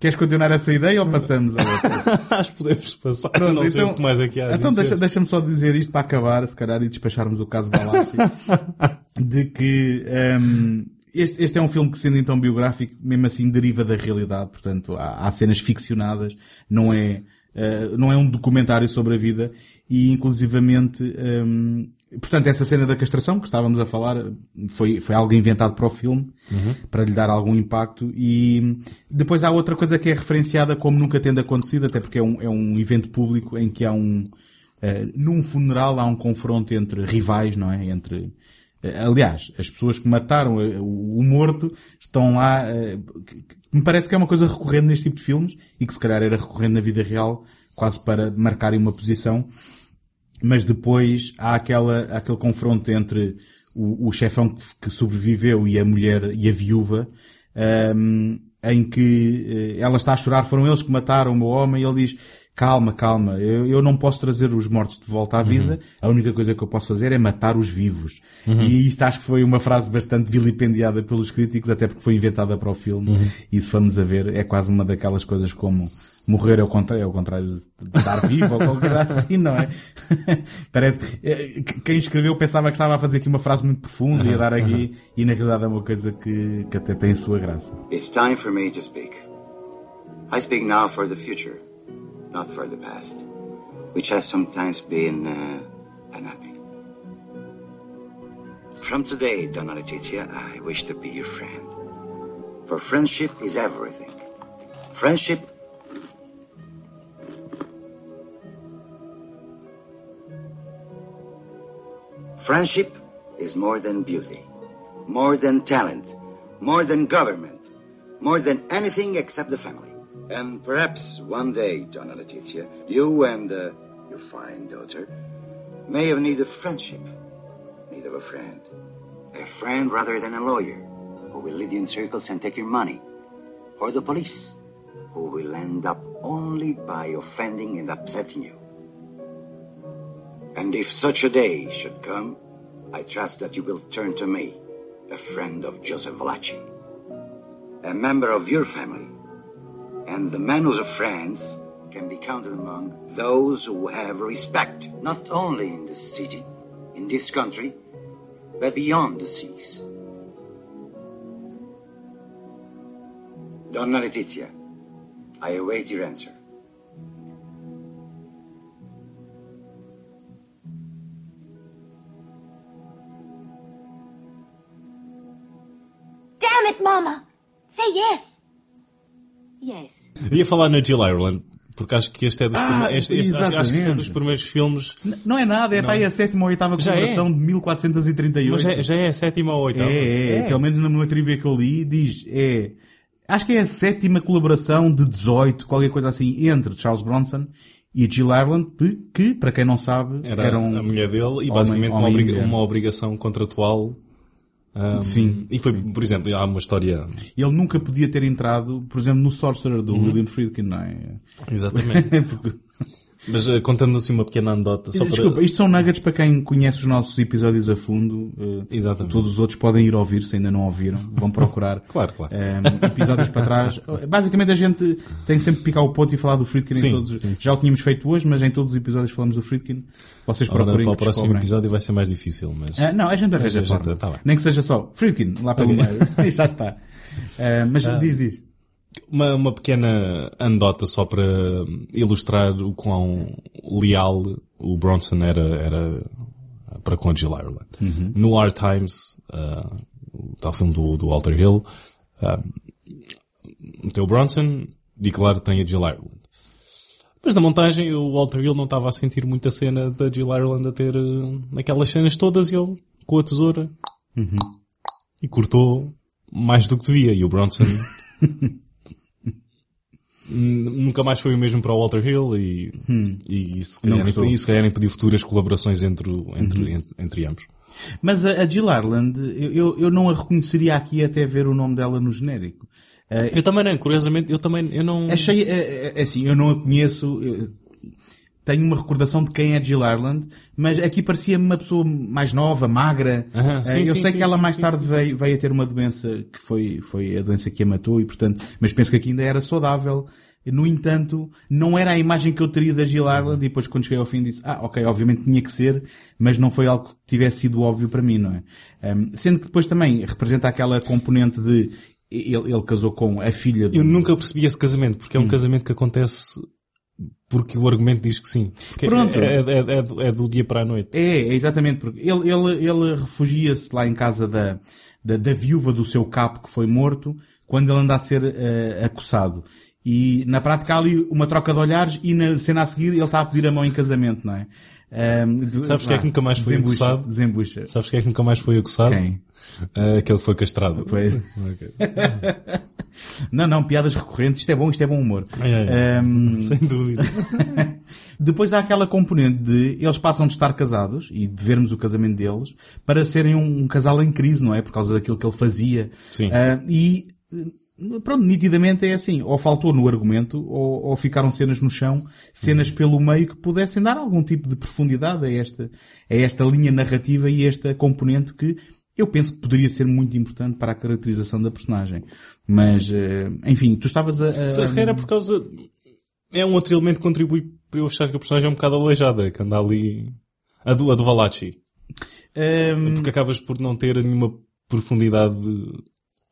Queres continuar essa ideia ou passamos a outra? [LAUGHS] Acho que podemos passar. Pronto, não sei então- o que mais aqui há a Então dizer. deixa- deixa-me só dizer isto para acabar, se calhar, e despacharmos o caso Balassi. [LAUGHS] de que ehm, este, este é um filme que, sendo então biográfico, mesmo assim deriva da realidade. Portanto, há, há cenas ficcionadas, não é, eh, não é um documentário sobre a vida e, inclusivamente, ehm, portanto, essa cena da castração que estávamos a falar foi, foi algo inventado para o filme, para lhe dar algum impacto e depois há outra coisa que é referenciada como nunca tendo acontecido, até porque é um, é um evento público em que há um, eh, num funeral há um confronto entre rivais, não é? Entre, aliás, as pessoas que mataram eh, o, morto estão lá, eh, me parece que é uma coisa recorrente neste tipo de filmes e que se calhar era recorrente na vida real, quase para marcarem uma posição. Mas depois há aquela, aquele confronto entre o, o chefão que, sobreviveu e a mulher e a viúva, ehm, em que eh, ela está a chorar, foram eles que mataram o meu homem, e ele diz, calma, calma, eu, eu não posso trazer os mortos de volta à vida, a única coisa que eu posso fazer é matar os vivos. E isto acho que foi uma frase bastante vilipendiada pelos críticos, até porque foi inventada para o filme, e se formos a ver, é quase uma daquelas coisas como morrer é o contrário, é o contrário de estar vivo ou qualquer coisa assim, não é? [LAUGHS] Parece, eh, que quem escreveu pensava que estava a fazer aqui uma frase muito profunda e a dar aqui, e na realidade é uma coisa que, que até tem a sua graça. It's time for me to speak. I speak now for the future, not for the past, which has sometimes been uh, unhappy. From today, Donna Letizia, I wish to be your friend. For friendship is everything. Friendship. Friendship is more than beauty, more than talent, more than government, more than anything except the family. And perhaps one day, Donna Letizia, you and uh, your fine daughter may have need of friendship, need of a friend. A friend rather than a lawyer who will lead you in circles and take your money. Or the police who will end up only by offending and upsetting you. And if such a day should come, I trust that you will turn to me, a friend of Joseph Valachi, a member of your family, and the manners of France can be counted among those who have respect, not only in the city, in in this country, but beyond the seas. Donna Letizia, I await your answer. Damn it, Mama! Say yes! Yes. Ia falar na Jill Ireland, porque acho que este é dos, Ah, prime- este, este- acho, que este é dos primeiros filmes. N- Não é nada, é para aí a sétima ou oitava Já é? colaboração de 1438. Mas já, já é a sétima ou oitava? É, é, pelo menos numa trivia que eu li, diz, é, acho que é a sétima colaboração de 18, qualquer coisa assim, entre Charles Bronson e Jill Ireland, de, que, para quem não sabe, Era eram... a mulher dele e homem- basicamente uma, homem e obriga- mulher. uma obrigação contratual. Um, Sim, E foi, por exemplo, há uma história. Ele nunca podia ter entrado, por exemplo, no Sorcerer Uhum. do William Friedkin, não é? Exatamente. [LAUGHS] Porque- Mas uh, contando assim uma pequena anedota. Só Desculpa, para... isto são nuggets para quem conhece os nossos episódios a fundo. eh, Exatamente. Todos os outros podem ir ouvir, se ainda não ouviram. Vão procurar. [LAUGHS] Claro, claro. eh, episódios para trás. Basicamente a gente tem sempre que picar o ponto e falar do Friedkin em Sim, todos. os- sim, Já o tínhamos feito hoje, mas em todos os episódios falamos do Friedkin. Vocês Agora, procurem para o próximo descobrem. episódio vai ser mais difícil, mas. Ah, não, a gente arranja A gente- forma. tá bem. Nem que seja só Friedkin, lá pelo meio. [LAUGHS] Já está. Eh, mas diz, diz. Uma, uma pequena anedota só para ilustrar o quão leal o Bronson era, era para com a Jill Ireland. No Hard Times, uh, o tal filme do, do Walter Hill, uh, meteu o Bronson, e claro tem a Jill Ireland. Mas na montagem o Walter Hill não estava a sentir muita cena da Jill Ireland a ter uh, aquelas cenas todas e ele, com a tesoura, e cortou mais do que devia. E o Bronson [LAUGHS] nunca mais foi o mesmo para o Walter Hill e, e se Não calhar, gostou. nem, e se calhar nem pediu futuras colaborações entre, entre, entre, entre ambos. Mas a, a Jill Ireland, eu, eu- não a reconheceria aqui até ver o nome dela no genérico. Eh, Eu também não, curiosamente, eu também, eu não... Achei, é assim, eu não a conheço, eu tenho uma recordação de quem é Jill Ireland, mas aqui parecia-me uma pessoa mais nova, magra. Eh, sim, eu sim, sei sim, que ela mais tarde. Veio, veio a ter uma doença que foi, foi a doença que a matou e portanto, mas penso que aqui ainda era saudável. No entanto, não era a imagem que eu teria da Jill Ireland e depois quando cheguei ao fim disse, ah, ok, obviamente tinha que ser, mas não foi algo que tivesse sido óbvio para mim, não é? Ehm, sendo que depois também representa aquela componente de ele, ele casou com a filha do... Eu nunca percebi esse casamento, porque é um Hum. casamento que acontece porque o argumento diz que sim. Porque Pronto. É, é, é, do, é do dia para a noite. É, é exatamente, porque ele, ele, ele refugia-se lá em casa da, da, da viúva do seu capo que foi morto, quando ele anda a ser eh, acossado. E na prática há ali uma troca de olhares e na cena a seguir ele está a pedir a mão em casamento, não é? Ahm, de- Sabes quem é que nunca mais foi desembucha, acossado? Desembucha. Sabes quem é que nunca mais foi acusado? Quem? Ah, aquele que foi castrado. Pois. [LAUGHS] [LAUGHS] Não, não, piadas recorrentes, isto é bom, isto é bom humor. É, é. Ahm, [LAUGHS] Sem dúvida. [LAUGHS] Depois há aquela componente de eles passam de estar casados e de vermos o casamento deles para serem um, um casal em crise, não é? Por causa daquilo que ele fazia. Sim. Ah, e, pronto, nitidamente é assim. Ou faltou no argumento, ou, ou ficaram cenas no chão, cenas pelo meio que pudessem dar algum tipo de profundidade a esta, a esta linha narrativa e esta componente que eu penso que poderia ser muito importante para a caracterização da personagem. Mas, eh, enfim, tu estavas a... a- Se é por causa. É um outro elemento que contribui para eu achar que a personagem é um bocado aleijada, que anda ali. A do, a do Valachi. Ahm, Porque acabas por não ter nenhuma profundidade.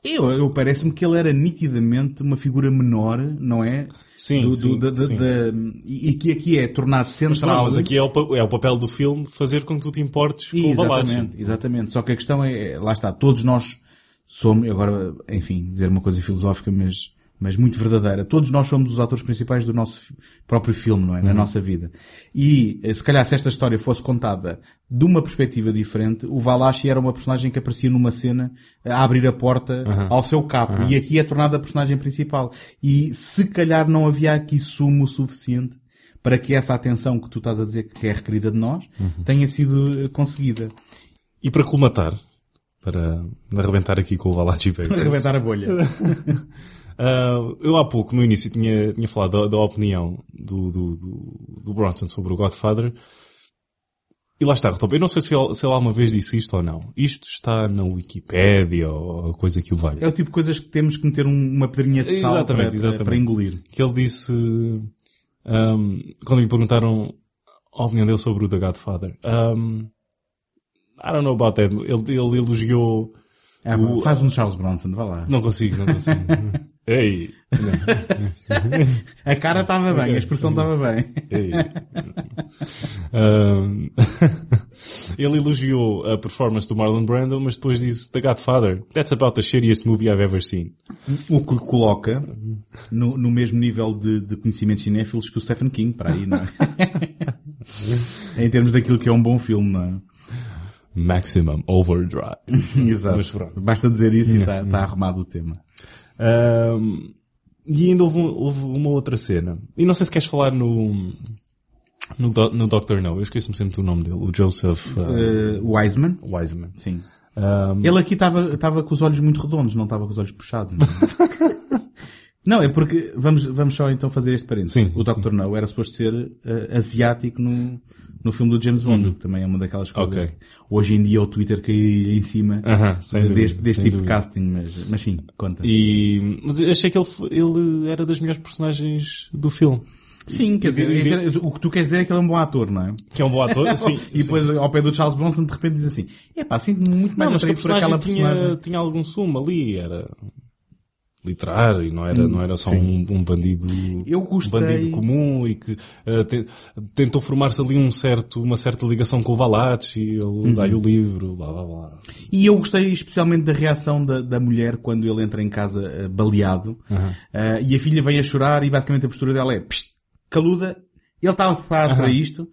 Eu, eu parece-me que ele era nitidamente uma figura menor, não é? Sim, Do- sim, da- da- sim. da- e, que aqui é tornado central. mas aqui é o, é o papel do filme fazer com que tu te importes com o Valachi. Exatamente, exatamente. Só que a questão é, é- lá está, todos nós somos, agora, enfim, dizer uma coisa filosófica, mas, mas muito verdadeira. Todos nós somos os atores principais do nosso próprio filme, não é? Na nossa vida. E, eh, se calhar, se esta história fosse contada de uma perspectiva diferente, o Valachi era uma personagem que aparecia numa cena a abrir a porta ao seu capo. E aqui é tornada a personagem principal. E, se calhar, não havia aqui sumo suficiente para que essa atenção que tu estás a dizer que é requerida de nós tenha sido eh, conseguida. E para colmatar, para arrebentar aqui com o Valachi Papers, [LAUGHS] Arrebentar a bolha. [LAUGHS] ah, eu há pouco, no início, tinha, tinha falado da, da opinião do, do, do, do Bronson sobre o Godfather. E lá está, Rotopo. Eu não sei se ele, se ele alguma vez disse isto ou não. Isto está na Wikipédia ou coisa que o valha. É o tipo de coisas que temos que meter um- uma pedrinha de sal Exatamente, para, exatamente. para engolir. que ele disse, ahm, quando lhe perguntaram a opinião dele sobre o The Godfather, ahm, I don't know about that. Ele, ele elogiou. Ah, o- Faz um Charles Bronson, vá lá. Não consigo, não consigo. [LAUGHS] Ei! [LAUGHS] A cara estava bem, a expressão estava bem. [LAUGHS] Ele elogiou a performance do Marlon Brando, mas depois disse The Godfather. That's about the shittiest movie I've ever seen. O que coloca no, no mesmo nível de, de conhecimentos cinéfilos que o Stephen King, para aí, não é? [LAUGHS] em termos daquilo que é um bom filme, não é? Maximum Overdrive. Exato. Mas pronto. Basta dizer isso e está está arrumado o tema. Ahm, e ainda houve, um- houve uma outra cena. E não sei se queres falar no, no, Do- no Doctor No. Eu esqueço-me sempre do nome dele. O Joseph uh, Uh, Wiseman? Wiseman. Sim. Ahm, Ele aqui estava com os olhos muito redondos, não estava com os olhos puxados. Não, é? [LAUGHS] Não, é porque, vamos, vamos só então fazer este parênteses. Sim, o Dr. No era suposto ser eh, asiático no, no filme do James Bond, que também é uma daquelas coisas Ok. que hoje em dia o Twitter caiu em cima dúvida, deste, deste tipo de dúvida. casting, mas, mas sim, conta. e, mas achei que ele, ele era das melhores personagens do filme. Sim, quer dizer, é o que tu queres dizer é que ele é um bom ator, não é? Que é um bom ator, [LAUGHS] sim. e depois, ao pé do Charles Bronson, de repente diz assim, é pá, sinto-me muito mais Não, atraído por aquela tinha, personagem. tinha algum sumo ali, era literário, não era, não era só um, um bandido, gostei- um bandido comum e que eh, te- tentou formar-se ali um certo, uma certa ligação com o Valachi, ele Uhum. dá-lhe o livro, blá blá blá. E eu gostei especialmente da reação da, da mulher quando ele entra em casa eh, baleado. Eh, e a filha vem a chorar e basicamente a postura dela é "Psst, caluda, ele estava preparado para isto,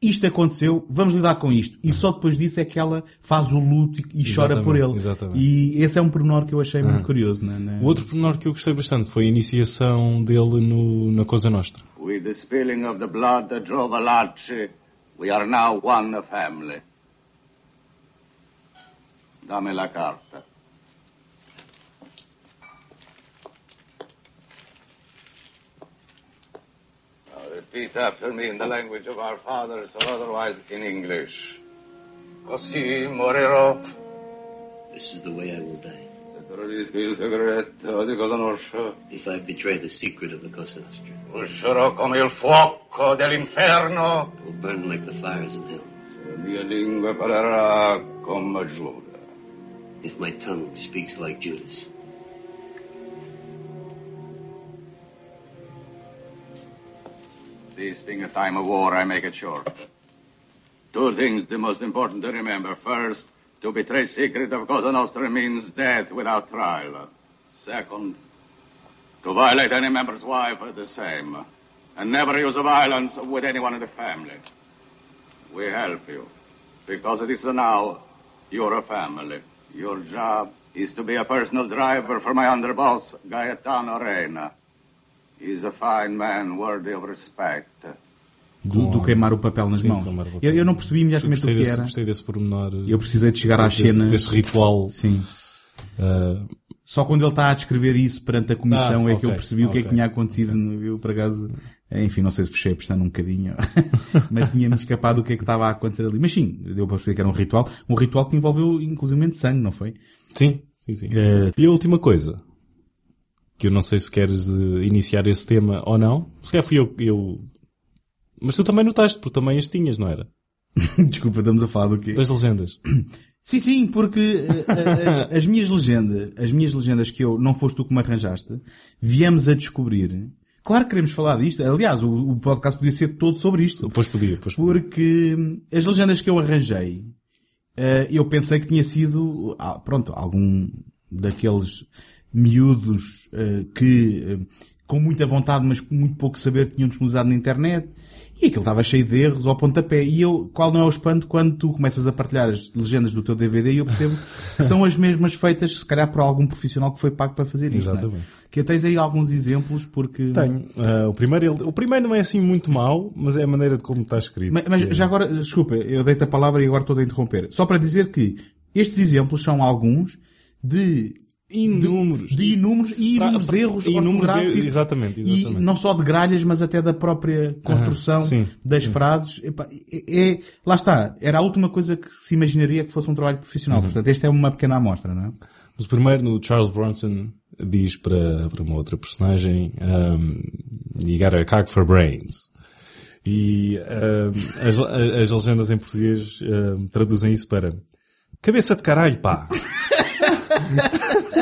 isto aconteceu, vamos lidar com isto. E só depois disso é que ela faz o luto e, chora Exatamente, por ele. exatamente. E esse é um pormenor que eu achei muito curioso. né, né? O outro pormenor que eu gostei bastante foi a iniciação dele no, na Cosa Nostra. With the spilling of the blood that drove Alace, we are now one family. Dame la carta. Repeat after me in the language of our fathers, or otherwise in English. Così morirò. This is the way I will die. Se tradisco il segreto di Cosa If I betray the secret of the Cosa Nostra, uscirò come il fuoco dell'inferno. it will burn like the fires of hell. Se la mia lingua parlerà come Giuda. If my tongue speaks like Judas, This being a time of war, I make it short. Two things the most important to remember. First, to betray secret of Cosa Nostra means death without trial. Second, to violate any member's wife the same. And never use violence with anyone in the family. We help you. Because it is now you're a family. Your job is to be a personal driver for my underboss, Gaetano Reina. Do, do queimar o papel nas Sim, mãos. queimar o papel. Eu, eu não percebi imediatamente o que desse, era. gostei desse pormenor. Eu precisei de chegar às desse, cenas. desse ritual. Sim. ah, Só quando ele está a descrever isso perante a comissão Ah, é que eu percebi o que é que tinha acontecido. no- Eu, por acaso, enfim, não sei se fechei a pestana um bocadinho, [LAUGHS] mas tinha-me escapado do que é que estava a acontecer ali. Mas sim, deu para perceber que era um ritual. Um ritual que envolveu inclusive sangue, não foi? sim, sim, sim. Eh, E a última coisa, que eu não sei se queres eh, iniciar esse tema ou não. Se calhar fui eu, eu... Mas tu também notaste, porque também as tinhas, não era? [LAUGHS] Desculpa, estamos a falar do quê? Das legendas. [CLEARS THROAT] Sim, sim, porque eh, as, as minhas legendas, as minhas legendas que eu, não foste tu que me arranjaste, viemos a descobrir. Claro que queremos falar disto. Aliás, o, o podcast podia ser todo sobre isto. Depois podia, depois podia. Porque hum, as legendas que eu arranjei, eh, eu pensei que tinha sido, ah, pronto, algum daqueles miúdos eh, que, eh, com muita vontade, mas com muito pouco saber, tinham disponibilizado na internet. E aquilo estava cheio de erros ao pontapé. E eu, qual não é o espanto quando tu começas a partilhar as legendas do teu DVD e eu percebo que são as mesmas feitas, se calhar, por algum profissional que foi pago para fazer isto. não é? Exatamente. Que tens aí alguns exemplos, porque... Tenho. Ah, o, primeiro, ele- o primeiro não é assim muito mau, mas é a maneira de como está escrito. Mas, mas é- já agora, desculpa, eu dei-te a palavra e agora estou a interromper. Só para dizer que estes exemplos são alguns de Inúmeros. de inúmeros e inúmeros Pra- erros inúmeros ortográficos. erros, exatamente, exatamente. E não só de gralhas, mas até da própria construção sim, das frases. Epá, é, é- lá está. Era a última coisa que se imaginaria que fosse um trabalho profissional. Uhum. Portanto, esta é uma pequena amostra, não é? Mas primeiro, no Charles Bronson diz para, para uma outra personagem um, you gotta cock for brains. E ah, as, as legendas em português ah, traduzem isso para cabeça de caralho, pá. [LAUGHS]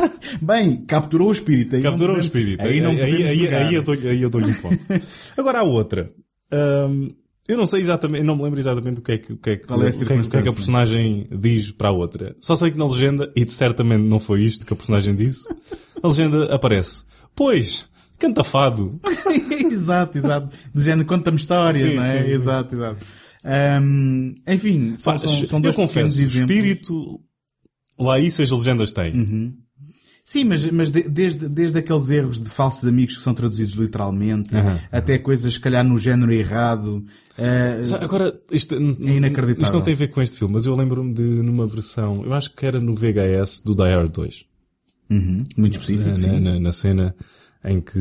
[LAUGHS] Bem, capturou o espírito. Aí Capturou o espírito. Aí não aí, aí, aí eu dou-lhe aí eu um ponto. [LAUGHS] Agora há outra. Ahm, eu não sei exatamente, não me lembro exatamente o que é que, o que, é que, Qual é a o que, é que- é a personagem diz para a outra. Só sei que na legenda, e certamente não foi isto que a personagem disse, a legenda aparece. Pois, canta fado. [LAUGHS] exato, exato. De género, conta-me histórias, Sim, não é? sim, sim. Exato, exato. Ahm, enfim, são, Pá, são, são eu dois confesso, o pequenos exemplos. espírito, lá isso as legendas têm. Uhum. Sim, mas, mas de- desde, desde aqueles erros de falsos amigos que são traduzidos literalmente, Aham. até coisas, se calhar, no género errado. Sa- Agora, isto, n- É inacreditável. Isto não tem a ver com este filme, mas eu lembro-me de, numa versão, eu acho que era no VHS do Die Hard 2. uhum, muito específico, na, sim. na- na cena em que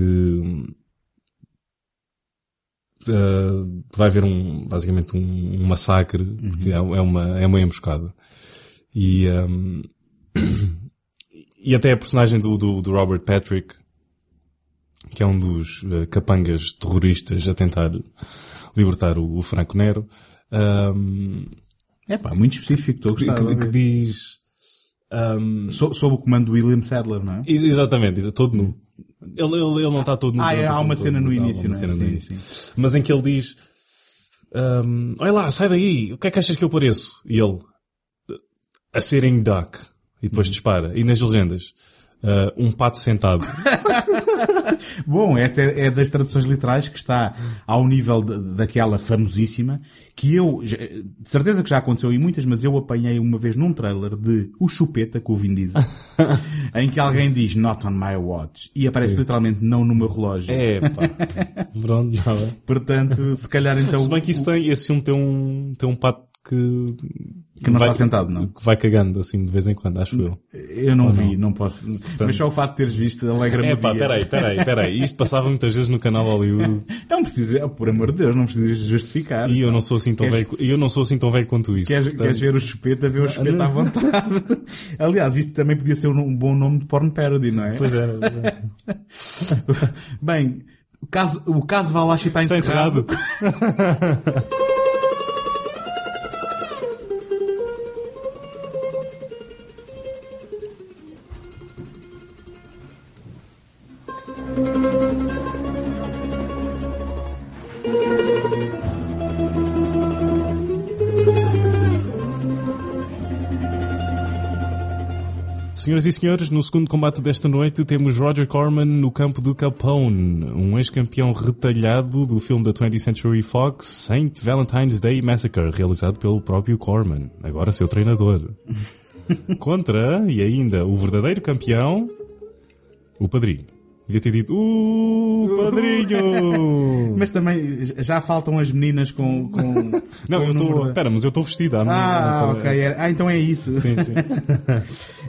uh, vai haver um, basicamente um, um massacre, porque é, é uma, é uma emboscada. E, hum, e até a personagem do, do, do Robert Patrick, que é um dos uh, capangas terroristas a tentar libertar o, o Franco Nero, hum, É pá, muito específico, estou a gostar. que- que diz, hum, So- Sob o comando do William Sadler, não é? Ex- Exatamente, exa- todo nu. Ele, ele, ele não está todo nu. Ah, é, há uma todo, cena no início, não é? cena no Sim, início. sim. Mas em que ele diz: ahm, Olha lá, sai daí, o que é que achas que eu pareço? E ele: A sitting duck. E depois dispara. E nas legendas: ah, Um pato sentado. [LAUGHS] Bom, essa é, é das traduções literais que está ao nível de- daquela famosíssima, que eu, de certeza que já aconteceu em muitas, mas eu apanhei uma vez num trailer de O Chupeta, com o Vin Diesel, [LAUGHS] em que alguém diz Not on my watch, e aparece literalmente não no meu relógio. é, pá. [LAUGHS] Pronto, nada. Portanto, se calhar então... Se bem que isso tem, esse filme tem um, tem um pato que. Que não vai- está sentado, não? Que vai cagando assim de vez em quando, acho eu. Eu não vi, não, posso... Mas só o facto de teres visto alegra-me É pá, peraí, peraí, peraí. Isto passava muitas vezes no canal Hollywood. [LAUGHS] Não precisa, por amor de Deus, não precisas justificar. E eu não sou assim tão Queres- velho, eu não sou assim tão velho quanto isso. Queres, portanto- queres ver o chupeta, vê o chupeta à vontade. [LAUGHS] Aliás, isto também podia ser um, bom nome de porn parody, não é? Pois era. pois era. [LAUGHS] Bem, o caso, o caso Valachi está, Está encerrado. encerrado. Senhoras e senhores, no segundo combate desta noite temos Roger Corman no campo do Capone, um ex-campeão retalhado do filme da 20th Century Fox, Saint Valentine's Day Massacre, realizado pelo próprio Corman, agora seu treinador. [LAUGHS] Contra, e ainda, o verdadeiro campeão, o padrinho. Devia ter dito, uh, [LAUGHS] padrinho! [LAUGHS] Mas também já faltam as meninas com. com [LAUGHS] Não, com eu estou, espera, mas eu estou minha- Ah, à- ok. é- Ah, então é isso. Sim, sim.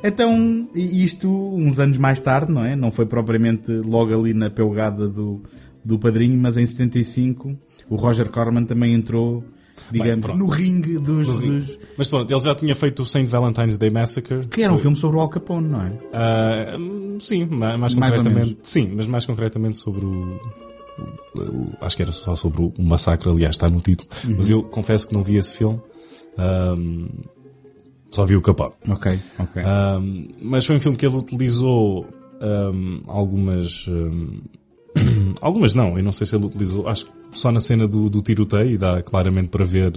Então, isto uns anos mais tarde, não é? Não foi propriamente logo ali na pelgada do, do padrinho, mas em 75 o Roger Corman também entrou, digamos, pronto. no ringue dos, No ringue. dos- Mas pronto, ele já tinha feito o Saint Valentine's Day Massacre. Que era um filme sobre o Al Capone, não é? Hum, sim, ma- mais, concretamente. Sim, mas mais concretamente sobre o, Acho que era só sobre o massacre, aliás, está no título. Uhum. Mas eu confesso que não vi esse filme. Ahm, só vi o Capone. Ok, ok. Ahm, mas foi um filme que ele utilizou ahm, algumas. Algumas não, eu não sei se ele utilizou. Acho que só na cena do, do tiroteio dá claramente para ver.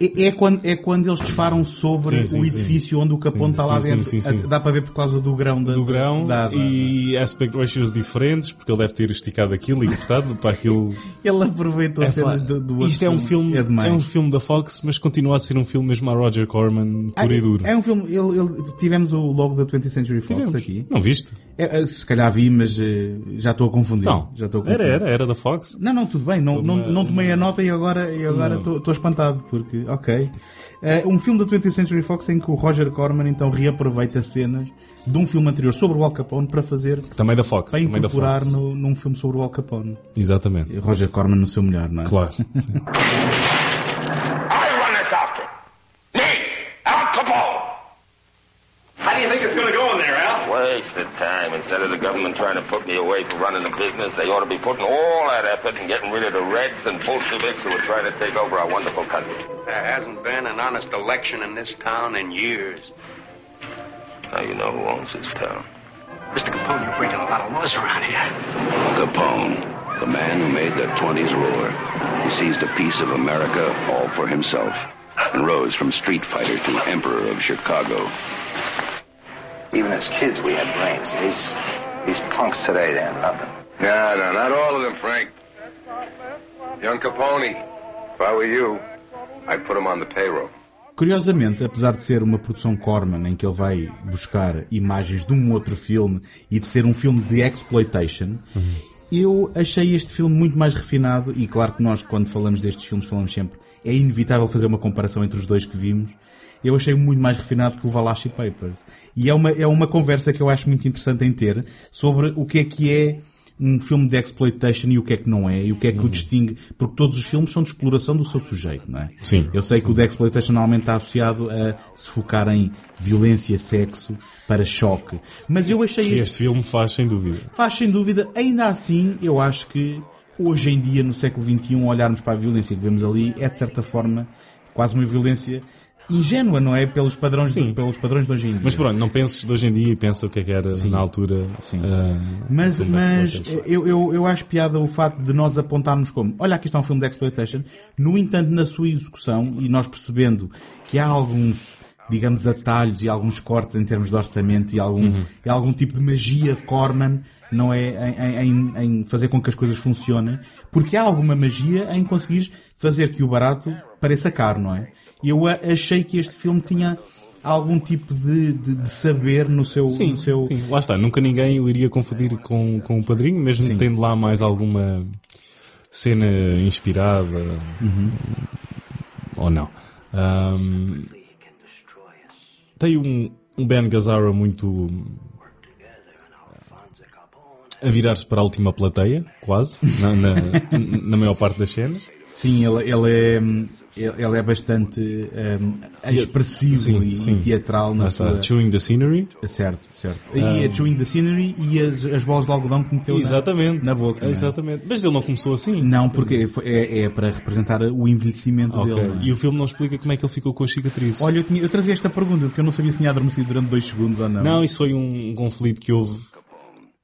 É, é quando, é quando eles disparam sobre Sim, sim, o sim. edifício onde o Capone Sim, está lá sim, dentro. sim, sim, sim. Dá para ver por causa do grão da, do grão da- da- e aspect ratios diferentes, porque ele deve ter esticado aquilo e cortado [LAUGHS] para aquilo. Ele aproveitou É, cenas do, do outro Isto é um filme, É é, um filme da Fox, mas continua a ser um filme mesmo a Roger Corman, Ah, puro e duro. É um filme. Ele, ele- tivemos o logo da 20th Century Fox Tivemos. aqui. Não viste? É, é, se calhar vi, mas eh, já estou a confundir. Não. já estou a era, confundir. era, era da Fox. Não, não, tudo bem. Não, não, Uma- não tomei a nota e agora agora estou estou espantado porque, ok. Eh, um filme da 20th Century Fox em que o Roger Corman então reaproveita cenas de um filme anterior sobre o Al Capone para fazer Também da Fox. para da incorporar no, num filme sobre o Al Capone. Exatamente. E Roger Corman no seu melhor, não é? Claro. [LAUGHS] wasted time. Instead of the government trying to put me away for running the business, they ought to be putting all that effort in getting rid of the Reds and Bolsheviks who are trying to take over our wonderful country. There hasn't been an honest election in this town in years. Now you know who owns this town. Mr. Capone, you're breaking a lot of laws around here. Capone, the man who made the 20s roar. He seized a piece of America all for himself and rose from street fighter to emperor of Chicago. Even as kids, we had brains. These, these punks today, they have nothing. No, no, not all of them, Frank. Young Capone, if I were you, I'd put him on the payroll. Curiosamente, apesar de ser uma produção Corman em que ele vai buscar imagens de um outro filme e de ser um filme de exploitation, eu achei este filme muito mais refinado e claro que nós quando falamos destes filmes falamos sempre é inevitável fazer uma comparação entre os dois que vimos. Eu achei muito mais refinado que o Valachi Papers. E é uma, é uma conversa que eu acho muito interessante em ter sobre o que é que é um filme de exploitation e o que é que não é, e o que é que o distingue, porque todos os filmes são de exploração do seu sujeito, não é? Sim. Eu sei que o de exploitation normalmente está associado a se focar em violência, sexo, para choque. Mas eu achei Que este este filme faz, sem dúvida. Faz sem dúvida, ainda assim, eu acho que hoje em dia, no século XXI, olharmos para a violência que vemos ali é de certa forma quase uma violência ingênua, não é? Pelos padrões, Sim. pelos padrões de hoje em dia. Mas pronto, não penses de hoje em dia e pensa o que é que era na altura. Mas, filme de mas exploitation. eu, eu, eu acho piada o facto de nós apontarmos como, olha, aqui está um filme de exploitation, no entanto, na sua execução, e nós percebendo que há alguns, digamos, atalhos e alguns cortes em termos de orçamento e algum, Uhum. e algum tipo de magia Corman, não é? Em, em- em fazer com que as coisas funcionem, porque há alguma magia em conseguir fazer que o barato pareça caro, não é? E eu achei que este filme tinha algum tipo de, de, de saber no seu, Sim, no seu, sim, lá está. Nunca ninguém o iria confundir com, com o padrinho, mesmo Sim. tendo lá mais alguma cena inspirada Uhum. ou não. Ahm, tem um, um Ben Gazzara muito a virar-se para a última plateia, quase, na, na, na maior parte das cenas. Sim, ele, ele é, ele é bastante hum, expressivo Sim, e, sim. teatral na está, sua... Chewing the Scenery. Certo, certo. Ah. E a chewing the scenery e as, as bolas de algodão que meteu na- Exatamente. na, boca. não é? Exatamente. Mas ele não começou assim. Não, porque é, é para representar o envelhecimento Ok. dele. é? E o filme não explica como é que ele ficou com as cicatrizes. Olha, eu, tinha- eu trazia esta pergunta porque eu não sabia se tinha adormecido durante dois segundos ou não. Não, isso foi um conflito que houve.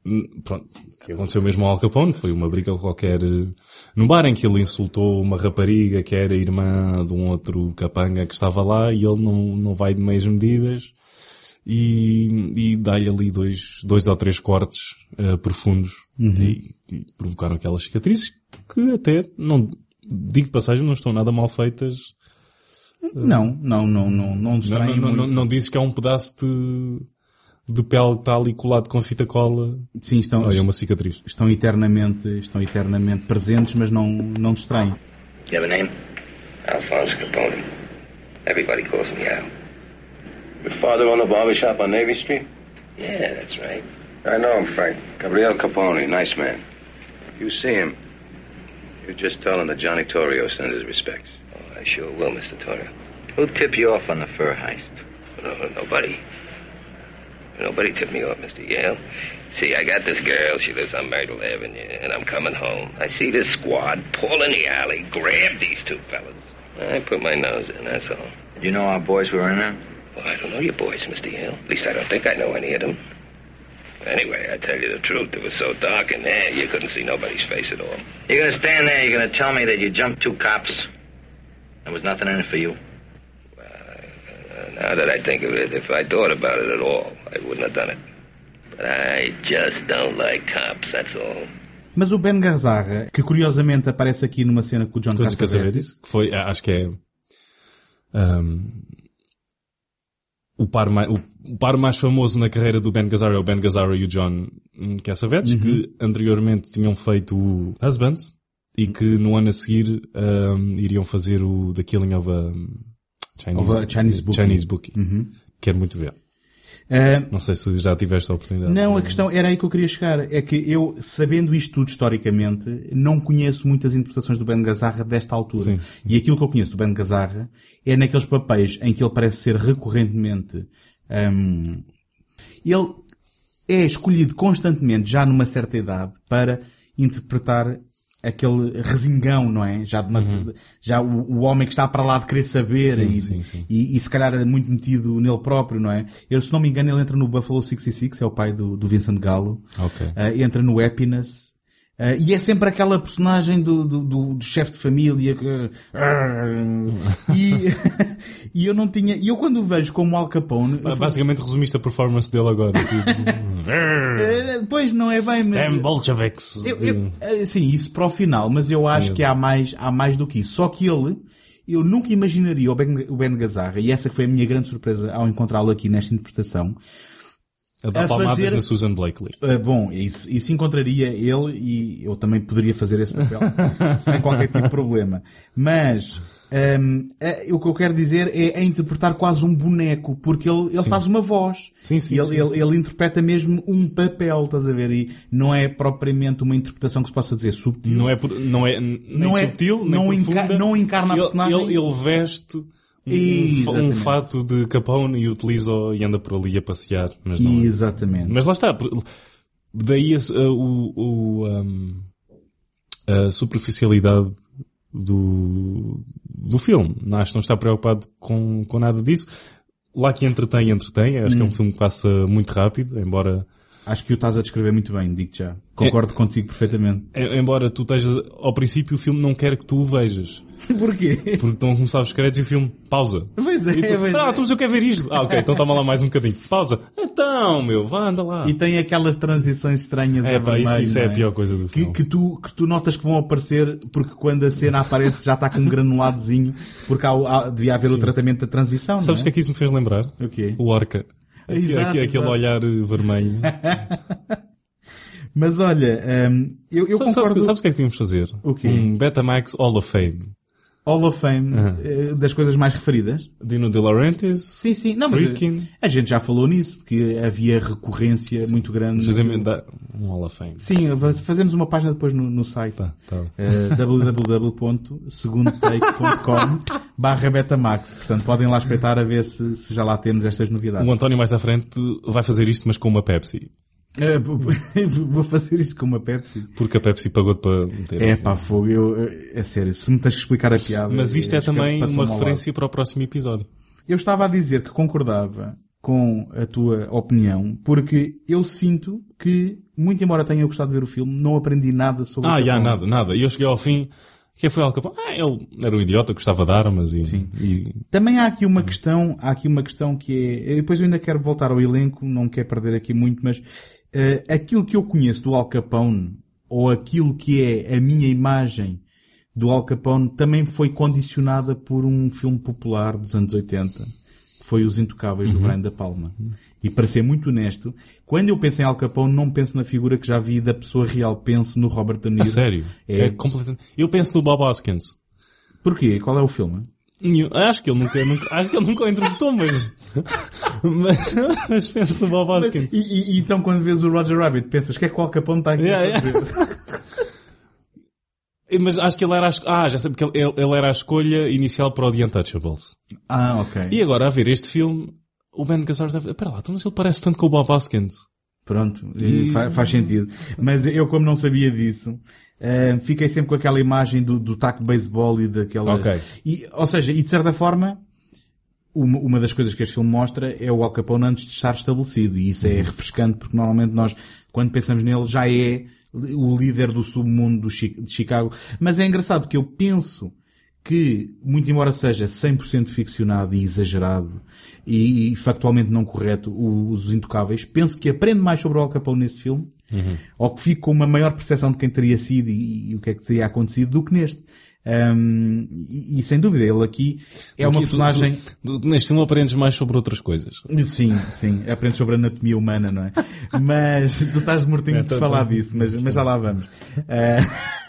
hum, Pronto, que aconteceu mesmo ao Al Capone. Foi uma briga qualquer eh, num bar em que ele insultou uma rapariga que era irmã de um outro capanga que estava lá e ele não, não vai de meias medidas e, e dá-lhe ali dois, dois ou três cortes eh, profundos Uhum. e, e provocaram aquelas cicatrizes que até, não digo passagem, não estão nada mal feitas. Não, não, não, não, não Não, não, não, muito. não dizes que é um pedaço de, de pele que está ali colado com fita cola. Sim, estão, Olha, é uma cicatriz. estão eternamente, estão eternamente presentes, mas não, não distraem. You have a name? Alphonse Capone. Everybody calls me Al. Your father owned a barber shop on Navy Street? Yeah, that's right. I know him, Frank. Gabriel Capone, nice man. You see him. You just tell him that Johnny Torrio sends his respects. Oh, I sure will, Mr. Torrio. Who tipped you off on the fur heist? No, nobody. Nobody tipped me off, Mr. Yale. See, I got this girl. She lives on Myrtle Avenue, and I'm coming home. I see this squad pull in the alley, grab these two fellas. I put my nose in, that's all. Did you know our boys were in there? Well, I don't know your boys, Mr. Yale. At least I don't think I know any of them. Anyway, I tell you the truth, it was so dark in there, you couldn't see nobody's face at all. You're gonna stand there, you're gonna tell me that you jumped two cops? There was nothing in it for you? Now that I think of it, if I thought about it at all, I wouldn't have done it. But I just don't like cops, that's all. Mas o Ben Gazzara, que curiosamente aparece aqui numa cena com o John Cassavetes, Cassavetes, que foi, acho que é, ahm, o, par mais, o, o par mais famoso na carreira do Ben Gazzara é o Ben Gazzara e o John Cassavetes, Uhum. que anteriormente tinham feito o Husbands e que no ano a seguir ahm, iriam fazer o The Killing of a Chinese, Of a Chinese. Chinese. Uhum. Quero muito ver. Ah, Não sei se já tiveste a oportunidade. Não, a questão era aí que eu queria chegar. É que eu, sabendo isto tudo historicamente, não conheço muitas interpretações do Ben Gazzara desta altura. Sim. E aquilo que eu conheço do Ben Gazzara é naqueles papéis em que ele parece ser recorrentemente, hum, ele, é escolhido constantemente, já numa certa idade, para interpretar aquele resingão, não é? Já, de uma- já o, o homem que está para lá de querer saber Uhum. Sim, e, sim, sim. E, e se calhar é muito metido nele próprio, não é? Eu, se não me engano, ele entra no Buffalo 66, é o pai do, do Vincent Gallo. Ok. Ah, entra no Happiness. Ah, e é sempre aquela personagem do, do, do- do chefe de família que... [LAUGHS] e, e eu não tinha... E eu quando o vejo como Al Capone... Basicamente resumiste a performance dele agora. Eh, Pois não é bem, mas... Damn eu, eh, sim, isso para o final, mas eu acho Sim. que há mais, há mais do que isso. Só que ele, eu nunca imaginaria o Ben, o ben Gazzarra, e essa foi a minha grande surpresa ao encontrá-lo aqui nesta interpretação. A dar a palmadas fazer- na Susan Blakely. Uh, bom, isso, isso encontraria ele e eu também poderia fazer esse papel [LAUGHS] sem qualquer tipo de problema. Mas um, eh, o que eu quero dizer é, é interpretar quase um boneco, porque ele, ele Sim. faz uma voz. Sim, sim, ele. Ele, ele interpreta mesmo um papel, estás a ver? E não é propriamente uma interpretação que se possa dizer subtil. Não é, não é nem Não é- subtil, nem não profunda. enca- não encarna a personagem. Ele, ele veste um, um, fato de Capone e utiliza e anda por ali a passear. Mas não é. Exatamente. Mas lá está. Daí a, a- o, um, a superficialidade do, do filme. Acho que não está preocupado com, com nada disso. Lá que entretém, entretém. Acho que é Hum. um filme que passa muito rápido, embora... Acho que o estás a descrever muito bem, digo-te já. Concordo contigo perfeitamente. em- Embora tu estejas... Ao princípio o filme não quer que tu o vejas. [LAUGHS] Porquê? Porque estão a começar os créditos e o filme pausa. Pois é, E tu, pois ah, é. tu eu quero ver isto. Ah, ok, então toma lá mais um bocadinho. Pausa. Então, meu, vá, anda lá. E tem aquelas transições estranhas É, a pá, isso- vermelho, isso é não a pior coisa do que, filme. que tu, que tu notas que vão aparecer porque quando a cena aparece já está com um granuladozinho porque há, o- há- devia haver o Sim. tratamento da transição, Sabes o não que é? é que isso me fez lembrar? O quê? O Orca. Exato, aque- aquele exato. olhar eh, vermelho. [LAUGHS] Mas olha, hum, eu, eu sabes, concordo... sabes o que é que tínhamos de fazer? O quê? Um Betamax Hall of Fame. Hall of Fame eh, das coisas mais referidas. Dino De Laurentiis. Sim, sim. Não, Friedkin. a gente já falou nisso, que havia recorrência muito grande. Fazemos um Hall of Fame. Sim, faz- fazemos uma página depois no, no site. tá. Eh, www.segundotake.com [LAUGHS] barra Betamax. Portanto, podem lá espreitar a ver se, se já lá temos estas novidades. O António mais à frente vai fazer isto, mas com uma Pepsi. Eh, [LAUGHS] vou fazer isso com uma Pepsi. Porque a Pepsi pagou-te para meter. É pá, fogo. Eu, é sério, se me tens que explicar a piada. Mas isto é que também uma referência para o próximo episódio. Eu estava a dizer que concordava com a tua opinião, porque eu sinto que, muito embora tenha gostado de ver o filme, não aprendi nada sobre Ah, já, nada, nada. E eu cheguei ao fim. Quem foi Al Capone? Ah, ele era um idiota, gostava de armas e... e Também há aqui uma questão, há aqui uma questão que é, depois eu ainda quero voltar ao elenco, não quero perder aqui muito, mas eh, aquilo que eu conheço do Al Capone, ou aquilo que é a minha imagem do Al Capone, também foi condicionada por um filme popular dos anos 80, que foi Os Intocáveis do Uhum. Brian da Palma. E para ser muito honesto, quando eu penso em Al Capone, não penso na figura que já vi da pessoa real, penso no Robert De Niro. A sério? É. É completamente... Eu penso no Bob Hoskins. Porquê? Qual é o filme? Acho que ele nunca, nunca, acho que ele nunca o interpretou, mas, mas, mas penso no Bob Hoskins. E, e- e então quando vês o Roger Rabbit, pensas que é que o Al Capone está aqui Yeah, a fazer? [LAUGHS] Mas acho que ele era a, ah, já sei porque ele, ele era a escolha inicial para o The Untouchables. Ah, ok. E agora a ver este filme, o Ben Gazzara deve, espera lá, então mas ele parece tanto com o Bob Hoskins. Pronto, e fa- faz sentido. Mas eu, como não sabia disso, eh, fiquei sempre com aquela imagem do, do taco de beisebol e daquela... Ok. E, ou seja, e de certa forma, uma, uma das coisas que este filme mostra é o Al Capone antes de estar estabelecido. E isso é refrescante porque normalmente nós, quando pensamos nele, já é o líder do submundo de Chicago. Mas é engraçado que eu penso que, muito embora seja 100% ficcionado e exagerado e, e factualmente não correto, os Intocáveis, penso que aprendo mais sobre o Al Capone nesse filme, ou que fico com uma maior percepção de quem teria sido e, e o que é que teria acontecido do que neste. Ahm, e, e sem dúvida, ele aqui é uma personagem... tu- neste filme aprendes mais sobre outras coisas. Sim, sim, aprende sobre a anatomia humana, não é? Mas tu estás mortinho É, de tô- falar tô. disso, mas, mas já lá vamos. Ah, [LAUGHS]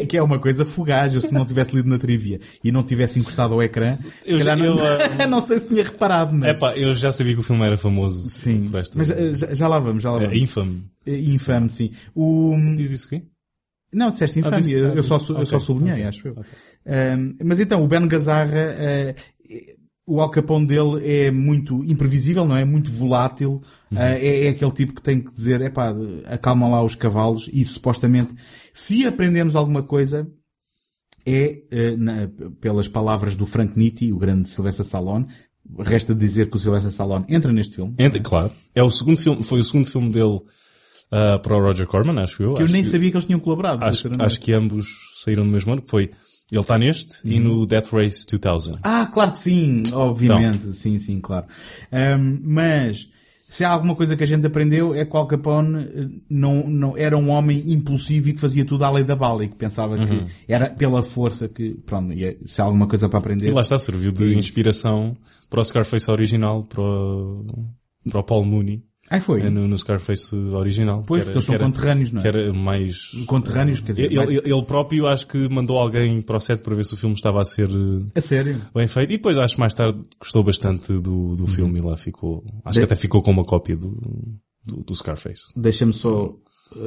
que, que é uma coisa fugaz, eu se não tivesse lido na trivia e não tivesse encostado ao ecrã, Eu já- não, eu, [LAUGHS] não sei se tinha reparado, mas... Epá, eu já sabia que o filme era famoso. Sim, mas eh, já, já lá vamos, já lá É vamos. infame. É infame, sim. O... Diz isso o quê? Não, disseste infame, Ah, disse- eu, ah, eu só, disse- su- eu só sublinhei, ok, acho eu. Ahm, mas então, o Ben Gazzarra, eh, o Al Capone dele é muito imprevisível, não é? Muito volátil. Uhum. Uh, é, é, aquele tipo que tem que dizer, é pá, acalma lá os cavalos e supostamente, se aprendemos alguma coisa, é, uh, na, pelas palavras do Frank Nitti, o grande Sylvester Stallone, resta dizer que o Sylvester Stallone entra neste filme. Entra, claro. É o segundo filme, foi o segundo filme dele uh, para o Roger Corman, acho eu. Que acho eu nem que, sabia que eles tinham colaborado. Acho, acho que ambos saíram no mesmo ano, que foi ele está neste uhum. e no Death Race 2000. Ah, claro que sim, obviamente. Então. Sim, sim, claro. Um, mas, se há alguma coisa que a gente aprendeu é que o Al Capone não, não, era um homem impulsivo e que fazia tudo à lei da bala e que pensava uhum. que era pela força que, pronto, se há alguma coisa para aprender. E lá está, serviu de inspiração para o Scarface original, para o, para o Paul Mooney. Ah, foi? No, no Scarface original. Pois, porque eles são conterrâneos, não é? Que era mais... Conterrâneos, quer dizer... Ele, mais... ele, próprio acho que mandou alguém para o set para ver se o filme estava a ser... A sério? Bem feito. E depois acho que mais tarde gostou bastante do, do filme uhum. e lá ficou... Acho De... que até ficou com uma cópia do, do, do Scarface. Deixa-me só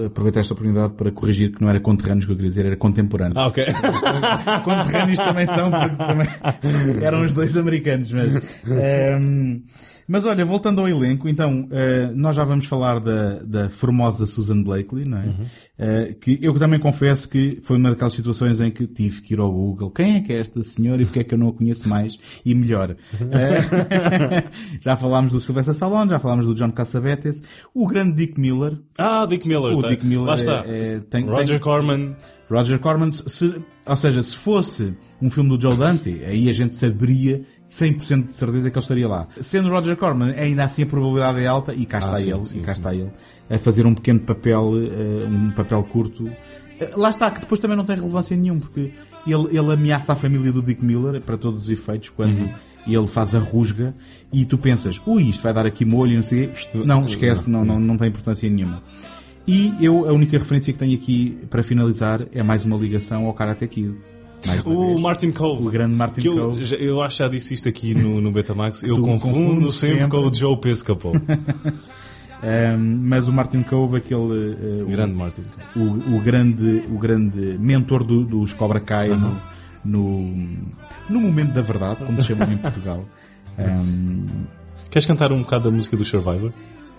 aproveitar esta oportunidade para corrigir que não era conterrâneos que eu queria dizer, era contemporâneo. Ah, ok. [LAUGHS] conterrâneos também são, porque também [LAUGHS] eram os dois americanos, mas... Um, mas olha, voltando ao elenco, então, uh, nós já vamos falar da, da formosa Susan Blakely, não é? Uhum. Uh, que eu também confesso que foi uma daquelas situações em que tive que ir ao Google. Quem é que é esta senhora e porque é que eu não a conheço mais e melhor? Uh, [LAUGHS] [LAUGHS] já falámos do Sylvester Stallone, já falámos do John Cassavetes, o grande Dick Miller. Ah, Dick Miller. O tá. Dick Miller. Lá está. É, é, tem, Roger tem... Corman. Roger Corman, se, ou seja, se fosse um filme do Joe Dante, aí a gente saberia 100% de certeza que ele estaria lá. Sendo Roger Corman, ainda assim a probabilidade é alta, e cá está ah, ele, sim, e cá sim. está ele, a fazer um pequeno papel, uh, um papel curto. Uh, lá está, que depois também não tem relevância nenhuma, porque ele, ele ameaça a família do Dick Miller, para todos os efeitos, quando uhum. ele faz a rusga, e tu pensas, ui, isto vai dar aqui molho, não sei Não, esquece, não, não, não tem importância nenhuma. E eu, a única referência que tenho aqui para finalizar é mais uma ligação ao Karate Kid. o vez. Martin Cove. O grande Martin que Cove. Eu, eu acho que já disse isto aqui no, no Betamax. [LAUGHS] Eu confundo, sempre, sempre, com o Joe Piscopo. um, [LAUGHS] mas o Martin Cove, aquele. Uh, o grande Martin o, o, grande, o grande mentor do, dos Cobra Kai no, no, no momento da verdade, como se chama em Portugal. [LAUGHS] Um, Queres cantar um bocado da música do Survivor?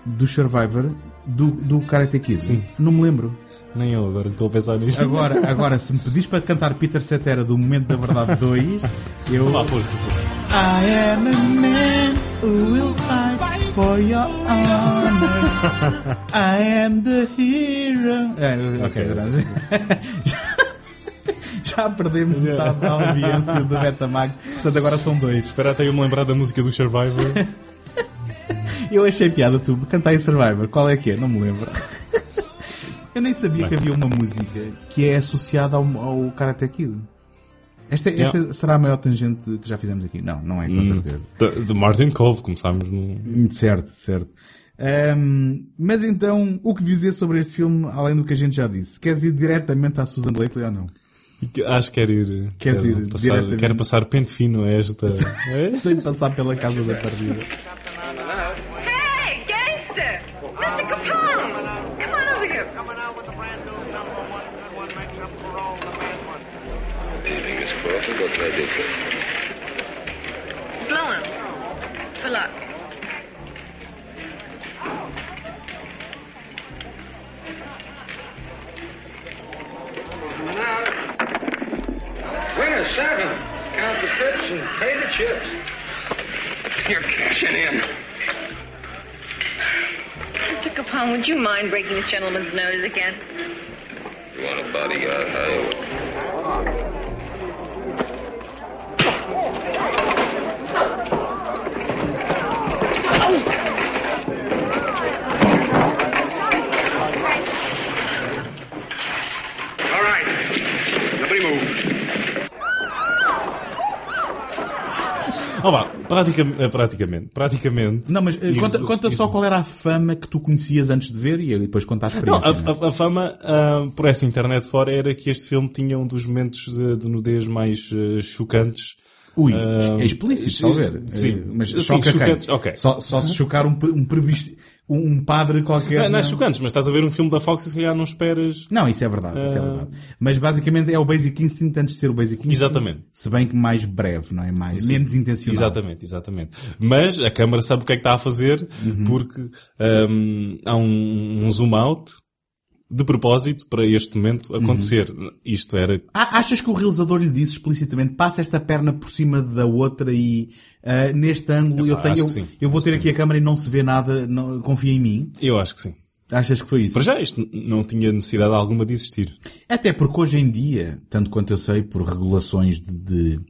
Do Survivor? Do, do Karate Kid? Sim. Não me lembro. Nem eu agora estou a pensar nisso. Agora, agora se me pedis para cantar Peter Cetera do Momento da Verdade 2, eu. Vá, força. I am a man who will fight for your honor. I am the hero. É, ok, Já perdemos metade da audiência do Betamax, portanto agora são dois. Espera até eu me lembrar da música do Survivor. Eu achei piada tu, cantai Survivor. Qual é que é? Não me lembro. Eu nem sabia Bem. que havia uma música que é associada ao, ao Karate Kid. Esta, esta será a maior tangente que já fizemos aqui? Não, não é, com hum, certeza. De, Martin Cove, começámos no... Certo, certo. Um, mas então, o que dizer sobre este filme, além do que a gente já disse? Queres ir diretamente à Susan Blakely ou não? Acho que quero ir. Queres quero ir passar, Quero passar pente fino a esta. [LAUGHS] Sem passar pela casa da partida. What I do for you? Blow him. For luck. Winner seven. Count the trips and pay the chips. You're cashing in. Mr. Capone, would you mind breaking this gentleman's nose again? You want a bodyguard, praticamente, praticamente, praticamente. Não, mas conta, conta só qual era a fama que tu conhecias antes de ver e depois contar a experiência. Não, a, a, a fama, uh, por essa internet fora, era que este filme tinha um dos momentos de, de nudez mais uh, chocantes Ui, Ah, é explícito, só ver. Sim, Eh, mas Sim, choca quem? chocantes, ok. Só, só se chocar um, um, um, um padre qualquer. Não, não é chocantes, mas estás a ver um filme da Fox e se calhar não esperas. Não, isso é verdade, isso é Ah. verdade. Mas basicamente é o Basic Instinct antes de ser o Basic Instinct. Exatamente. Se bem que mais breve, não é? Mais, Sim. menos intencional. Exatamente, exatamente. Mas a câmara sabe o que é que está a fazer Uhum. porque hum, há um, um zoom out de propósito para este momento Uhum. acontecer. Isto era Achas que o realizador lhe disse explicitamente passa esta perna por cima da outra e ah, neste ângulo eu Epá, tenho eu, que sim. eu vou ter aqui a câmera e não se vê nada, não, confia em mim? Eu acho que sim. Achas que foi isso? Para já isto não tinha necessidade alguma de existir. Até porque hoje em dia, tanto quanto eu sei, por regulações de, de,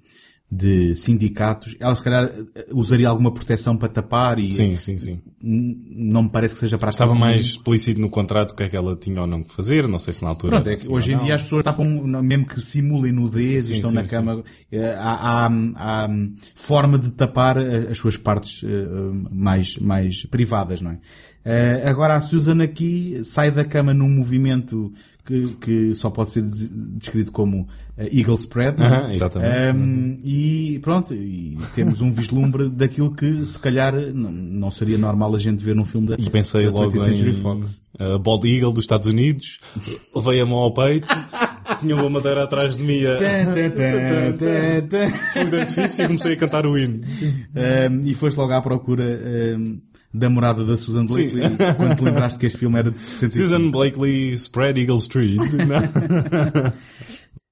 de sindicatos, ela se calhar usaria alguma proteção para tapar e Sim, sim, sim. não me parece que seja para Estava mais explícito no contrato o que é que ela tinha ou não de fazer, não sei se na altura. Pronto, é que hoje em dia as pessoas tapam, mesmo que simulem nudez Sim, e estão sim, na cama, eh, há, há, há forma de tapar eh, as suas partes eh, mais, mais privadas, não é? Eh, Agora a Susan aqui sai da cama num movimento que, que só pode ser des- descrito como eh, Eagle Spread, é? Exatamente. Um, e pronto, e temos um vislumbre daquilo que se calhar não, seria normal a gente ver num filme da, E pensei da logo 20th Century em Fox. a Bald Eagle dos Estados Unidos, levei a mão ao peito, [LAUGHS] tinha uma madeira atrás de mim. Fogo de artifício e comecei a cantar o hino. Um, e foste logo à procura um, da morada da Susan Blakely quando te lembraste que este filme era de 75. Susan Blakely Spread Eagle Street. [LAUGHS]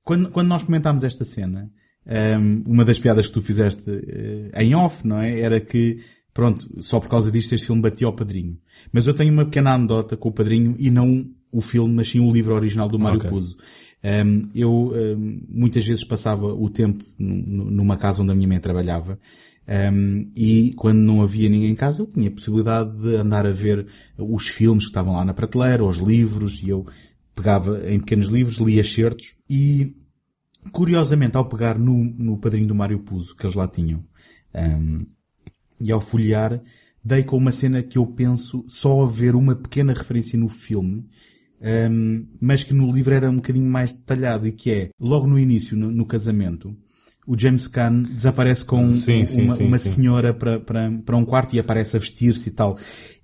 Quando, quando nós comentámos esta cena, um, uma das piadas que tu fizeste eh, em off, não é? Era que, pronto, só por causa disto este filme batia ao padrinho. Mas eu tenho uma pequena anedota com o padrinho e não o filme, mas sim o livro original do Mário Ok. Puzo. Um, eu um, muitas vezes passava o tempo nu- nu- numa casa onde a minha mãe trabalhava um, e quando não havia ninguém em casa eu tinha a possibilidade de andar a ver os filmes que estavam lá na prateleira, os livros e eu pegava em pequenos livros, lia excertos e curiosamente ao pegar no, no padrinho do Mário Puzo que eles lá tinham um, e ao folhear dei com uma cena que eu penso só haver uma pequena referência no filme um, mas que no livro era um bocadinho mais detalhado e que é, logo no início, no, no casamento, o James Caan desaparece com Sim, sim, uma, sim, uma sim. senhora para, para, para um quarto e aparece a vestir-se e tal.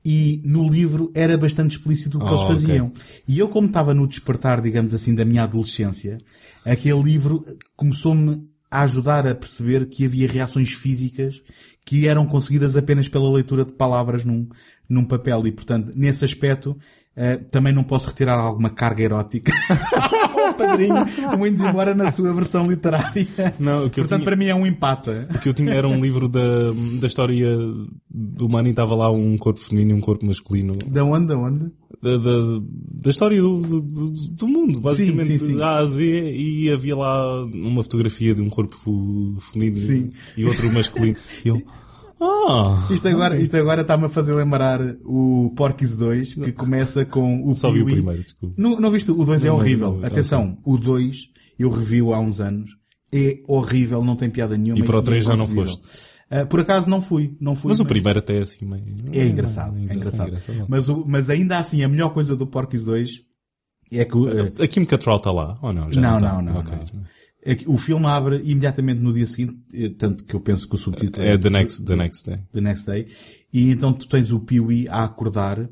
E no livro era bastante explícito o que Oh, eles faziam. E eu, como estava no despertar, digamos assim, da minha adolescência, aquele livro começou-me a ajudar a perceber que havia reações físicas que eram conseguidas apenas pela leitura de palavras num, num papel. E, portanto, nesse aspecto, eh, também não posso retirar alguma carga erótica [LAUGHS] padrinho, muito embora na sua versão literária. Não, o que Portanto, tinha- para mim é um empata. O que eu tinha era um livro da, da história do humano e estava lá um corpo feminino e um corpo masculino. Da onde, da onde? Da, da, da história do, do, do- do mundo, basicamente. Sim, sim, sim. Da A a Z, e havia lá uma fotografia de um corpo feminino Sim. e outro masculino. E eu, ah! Isto agora, isto agora está-me a fazer lembrar o Porky's 2, que começa com o Só vi o primeiro, desculpa. Não, não viste? O 2 é Não, não, horrível. não, Atenção, o 2 eu revi-o há uns anos. É horrível, não tem piada nenhuma. E para o três já não foste? Ah, por acaso não fui, não fui. Mas o primeiro até é assim meio... É engraçado, é engraçado. Mas, o- mas ainda assim, a melhor coisa do Porky's 2 é que... o- A Kim Cattrall está lá, ou não? Já não, não, não, Ok. não. É que o filme abre imediatamente no dia seguinte, eh, tanto que eu penso que o subtítulo É The Next, the next Day. The Next Day. E então tu tens o Pee-wee a acordar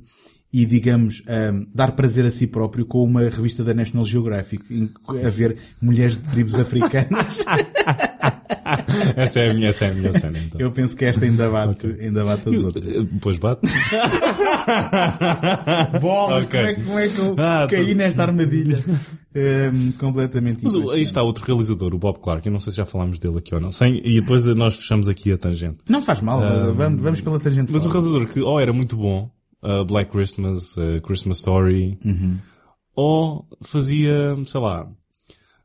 e, digamos, ahm, dar prazer a si próprio com uma revista da National Geographic a ver mulheres de tribos africanas. [LAUGHS] essa, é a minha, essa é a minha cena, então. Eu penso que esta ainda bate, ainda bate as Eu- outras. eh, Depois bate. [LAUGHS] Bolas, Ok. como, é, que- como é que eu Ah, caí tô- nesta armadilha? Ahm, completamente Mas o- aí está outro realizador, o Bob Clark. Eu não sei se já falámos dele aqui ou não. Sem, e depois nós fechamos aqui a tangente. Não faz mal, Ah, vamos, vamos pela tangente Mas o fora. realizador que ou era muito bom, uh, Black Christmas, uh, Christmas Story, Uhum. ou fazia, sei lá,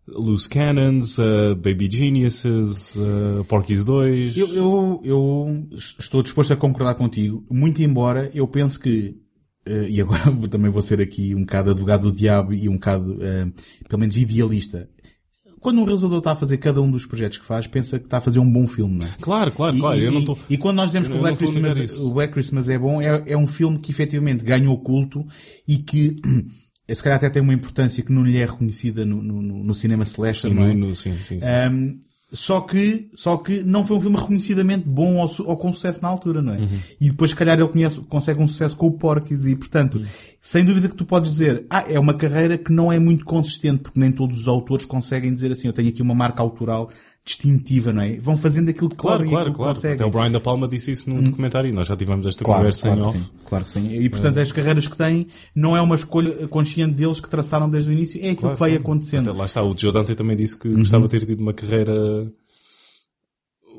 Loose Cannons, uh, Baby Geniuses, uh, Porky's 2. Eu, eu, eu estou disposto a concordar contigo, muito embora eu penso que, eh, e agora [LAUGHS] vou- também vou ser aqui um bocado advogado do diabo e um bocado, eh, pelo menos idealista. Quando um realizador está a fazer cada um dos projetos que faz, pensa que está a fazer um bom filme, não é? Claro, claro, E- claro. E, eu não estou... e quando nós dizemos eu que o Black, Christmas, isso. o Black Christmas é bom, é, é um filme que efetivamente ganhou culto e que [CLEARS THROAT] se calhar até tem uma importância que não lhe é reconhecida no, no, no- cinema slasher, Sim, não é? no- sim, sim, sim. Um, Só que, só que não foi um filme reconhecidamente bom ou, ou com sucesso na altura, não é? E depois, se calhar, ele conhece, consegue um sucesso com o Porky's e, portanto, sem dúvida que tu podes dizer, ah, é uma carreira que não é muito consistente, porque nem todos os autores conseguem dizer assim, eu tenho aqui uma marca autoral distintiva, não é? Vão fazendo aquilo que Claro, podem claro, claro. conseguem. Até o Brian Da Palma disse isso num documentário e nós já tivemos esta Claro, conversa claro em que off. sim, claro que sim. E portanto, as carreiras que têm não é uma escolha consciente deles que traçaram desde o início, é aquilo Claro, que vai acontecendo. Até lá está, o Joe Dante também disse que Uhum. gostava de ter tido uma carreira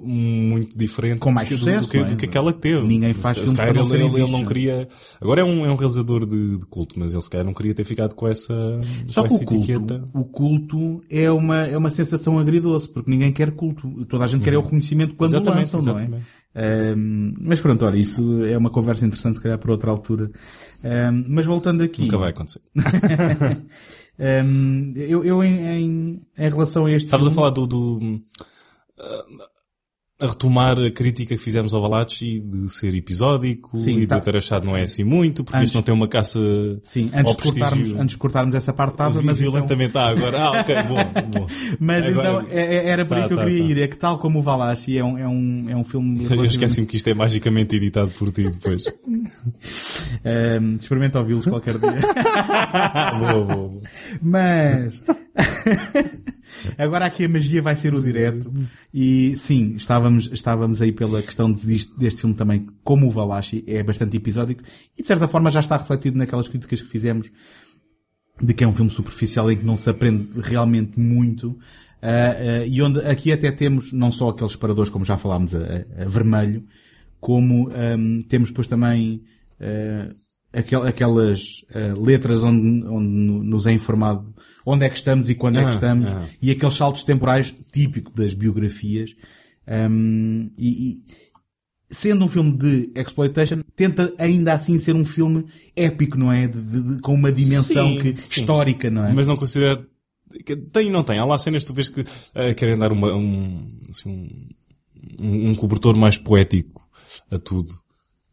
muito diferente Com mais do, que- sucesso, do, que, é? do que aquela que teve. Ninguém faz Se filmes para não ele, ele, ele não queria. Agora é um, é um realizador de, de culto, mas ele se calhar não queria ter ficado com essa, Só com que essa o culto, etiqueta. o culto é uma, é uma sensação agridoce, porque ninguém quer culto. Toda a gente quer é o reconhecimento quando Uhum. Exatamente, lançam, não é? exatamente. Ahm, mas pronto, olha, isso é uma conversa interessante, se calhar, para outra altura. Ahm, mas voltando aqui. Nunca vai acontecer. [LAUGHS] Ahm, eu, eu em, em, em relação a este Estavas a filme- falar do, do a retomar a crítica que fizemos ao Valachi de ser episódico Sim, e de tá. eu ter achado não é assim muito, porque Antes- isto não tem uma caça Sim, antes de, cortarmos, antes de cortarmos essa parte estava, mas então, violentamente. Ah, agora, ah, ok, bom, bom. [LAUGHS] mas Agora- então é- é- era por aí Tá, que eu tá, queria tá. ir. É que tal como o Valachi é um, é um, é um filme... [LAUGHS] Eu esqueci-me que isto é magicamente editado por ti depois. [LAUGHS] Ahm, experimenta ouvi-los qualquer dia. boa, boa, boa. Mas agora aqui a magia vai ser o direto. E sim, estávamos, estávamos aí pela questão deste, deste filme também, como o Valachi é bastante episódico e de certa forma já está refletido naquelas críticas que fizemos de que é um filme superficial em que não se aprende realmente muito. Ah, ah, e onde aqui até temos não só aqueles separadores como já falámos a, a- vermelho como ahm, temos depois também ah, aquel- aquelas ah, letras onde, onde no- nos é informado onde é que estamos e quando é Ah, que estamos ah. e aqueles saltos temporais típico das biografias Ahm, e, e sendo um filme de exploitation, tenta ainda assim ser um filme épico, não é? De- de- de- com uma dimensão Sim, que, sim. histórica, não é? Mas não considero. que Tem e não tem. Há lá cenas que tu vês que eh, querem dar uma, um, assim, um, um, um cobertor mais poético a tudo.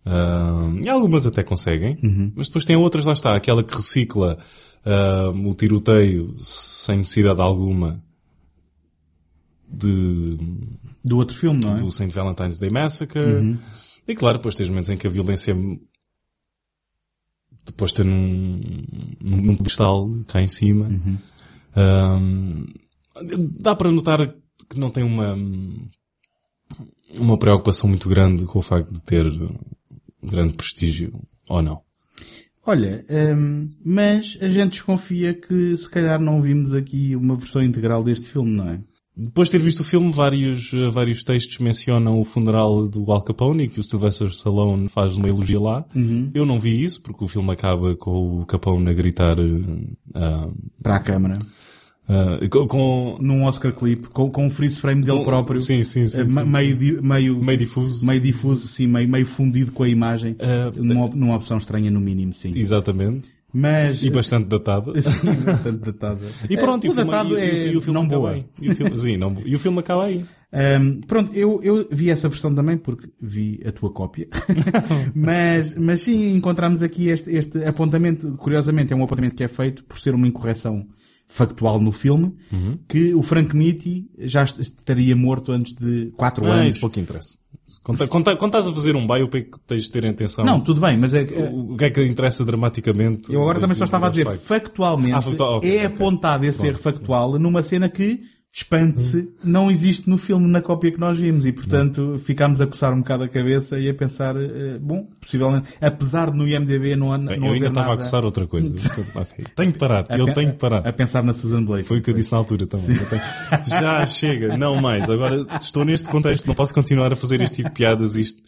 Ah, e algumas até conseguem. Mas depois tem outras, lá está. Aquela que recicla ah, o tiroteio sem necessidade alguma de, Do outro filme, não é? do St. Valentine's Day Massacre. Uhum. E claro, depois tens momentos em que a violência depois num, num, num pedestal cá em cima. Uhum. Dá para notar que não tem uma uma preocupação muito grande com o facto de ter grande prestígio ou não. Olha, hum, mas a gente desconfia que se calhar não vimos aqui uma versão integral deste filme, não é? Depois de ter visto o filme, vários, eh, vários textos mencionam o funeral do Al Capone, que o Sylvester Stallone faz uma elogia lá. Uhum. Eu não vi isso, porque o filme acaba com o Capone a gritar ah, Para a câmara. Ah, com, com- Num Oscar clip, com, com um freeze frame dele Com- próprio. sim, sim, sim, Eh, sim, me- meio, di- meio, meio difuso. meio difuso, sim, meio, meio fundido com a imagem. numa, numa opção estranha, no mínimo, sim. Exatamente. Mas, E bastante datada. [LAUGHS] Sim, bastante datada. [LAUGHS] E pronto, Eh, e o filme- datado e- é e o filme não boa. aí. E o filme, [LAUGHS] sim, não, e o filme acaba aí. Ahm, pronto, eu, eu vi essa versão também porque vi a tua cópia. mas, mas sim, encontramos aqui este, este apontamento. Curiosamente, é um apontamento que é feito por ser uma incorreção factual no filme, Uhum. que o Frank Nitti já est- estaria morto antes de 4 Ah, anos. isso pouco interessa. Quando, quando, quando estás a fazer um biopic, tens de ter atenção. Não, tudo bem, mas é, O, o que é que interessa dramaticamente? Eu agora também só estava a dizer, factualmente, Ah, factual, ok, é ok. apontado esse Pronto. erro factual numa cena que, espante-se, não existe no filme, na cópia que nós vimos. E, portanto, ficámos a coçar um bocado a cabeça e a pensar, eh, bom, possivelmente, apesar de no IMDB não, Bem, não eu ainda estava a coçar outra coisa. [LAUGHS] Tenho que parar. A Eu tenho que parar. A pensar na Susan Blake. Foi o que eu disse na altura também. Tenho- Já chega, não mais. Agora estou neste contexto, não posso continuar a fazer este tipo de piadas. Isto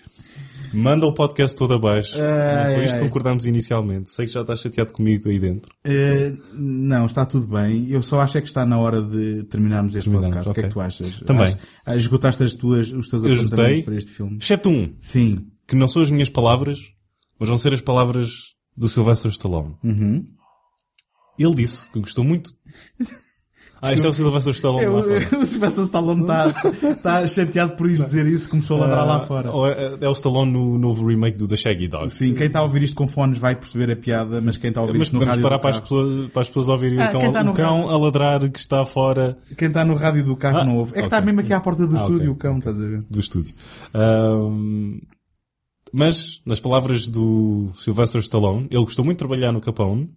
manda o podcast todo abaixo. Ai, não foi isto que concordámos inicialmente. Sei que já estás chateado comigo aí dentro. Eh, não, está tudo bem. Eu só acho é que está na hora de terminarmos este Terminarmos, podcast. O que é que tu achas? Também. Ach- ah, esgotaste as tuas, os teus Eu apontamentos para este filme? exceto um, Sim. que não são as minhas palavras, mas vão ser as palavras do Sylvester Stallone. Uhum. Ele disse que gostou muito. [LAUGHS] Ah, isto é o Sylvester Stallone lá o, fora. [LAUGHS] o Sylvester Stallone está tá chateado por isto dizer isso, começou a ladrar lá fora. É, é o Stallone no novo remake do The Shaggy Dog. Sim, quem está a ouvir isto com fones vai perceber a piada, mas quem está a ouvir Mas isto no podemos rádio parar do para as, pessoas, para as pessoas ouvirem Ah, o cão, está no o cão a ladrar que está fora quem está no rádio do carro Ah, não ouve. É que ok. está mesmo aqui à porta do Ah, estúdio ok, o cão, estás a ver? do estúdio. Ahm, mas, nas palavras do Sylvester Stallone, ele gostou muito de trabalhar no Capone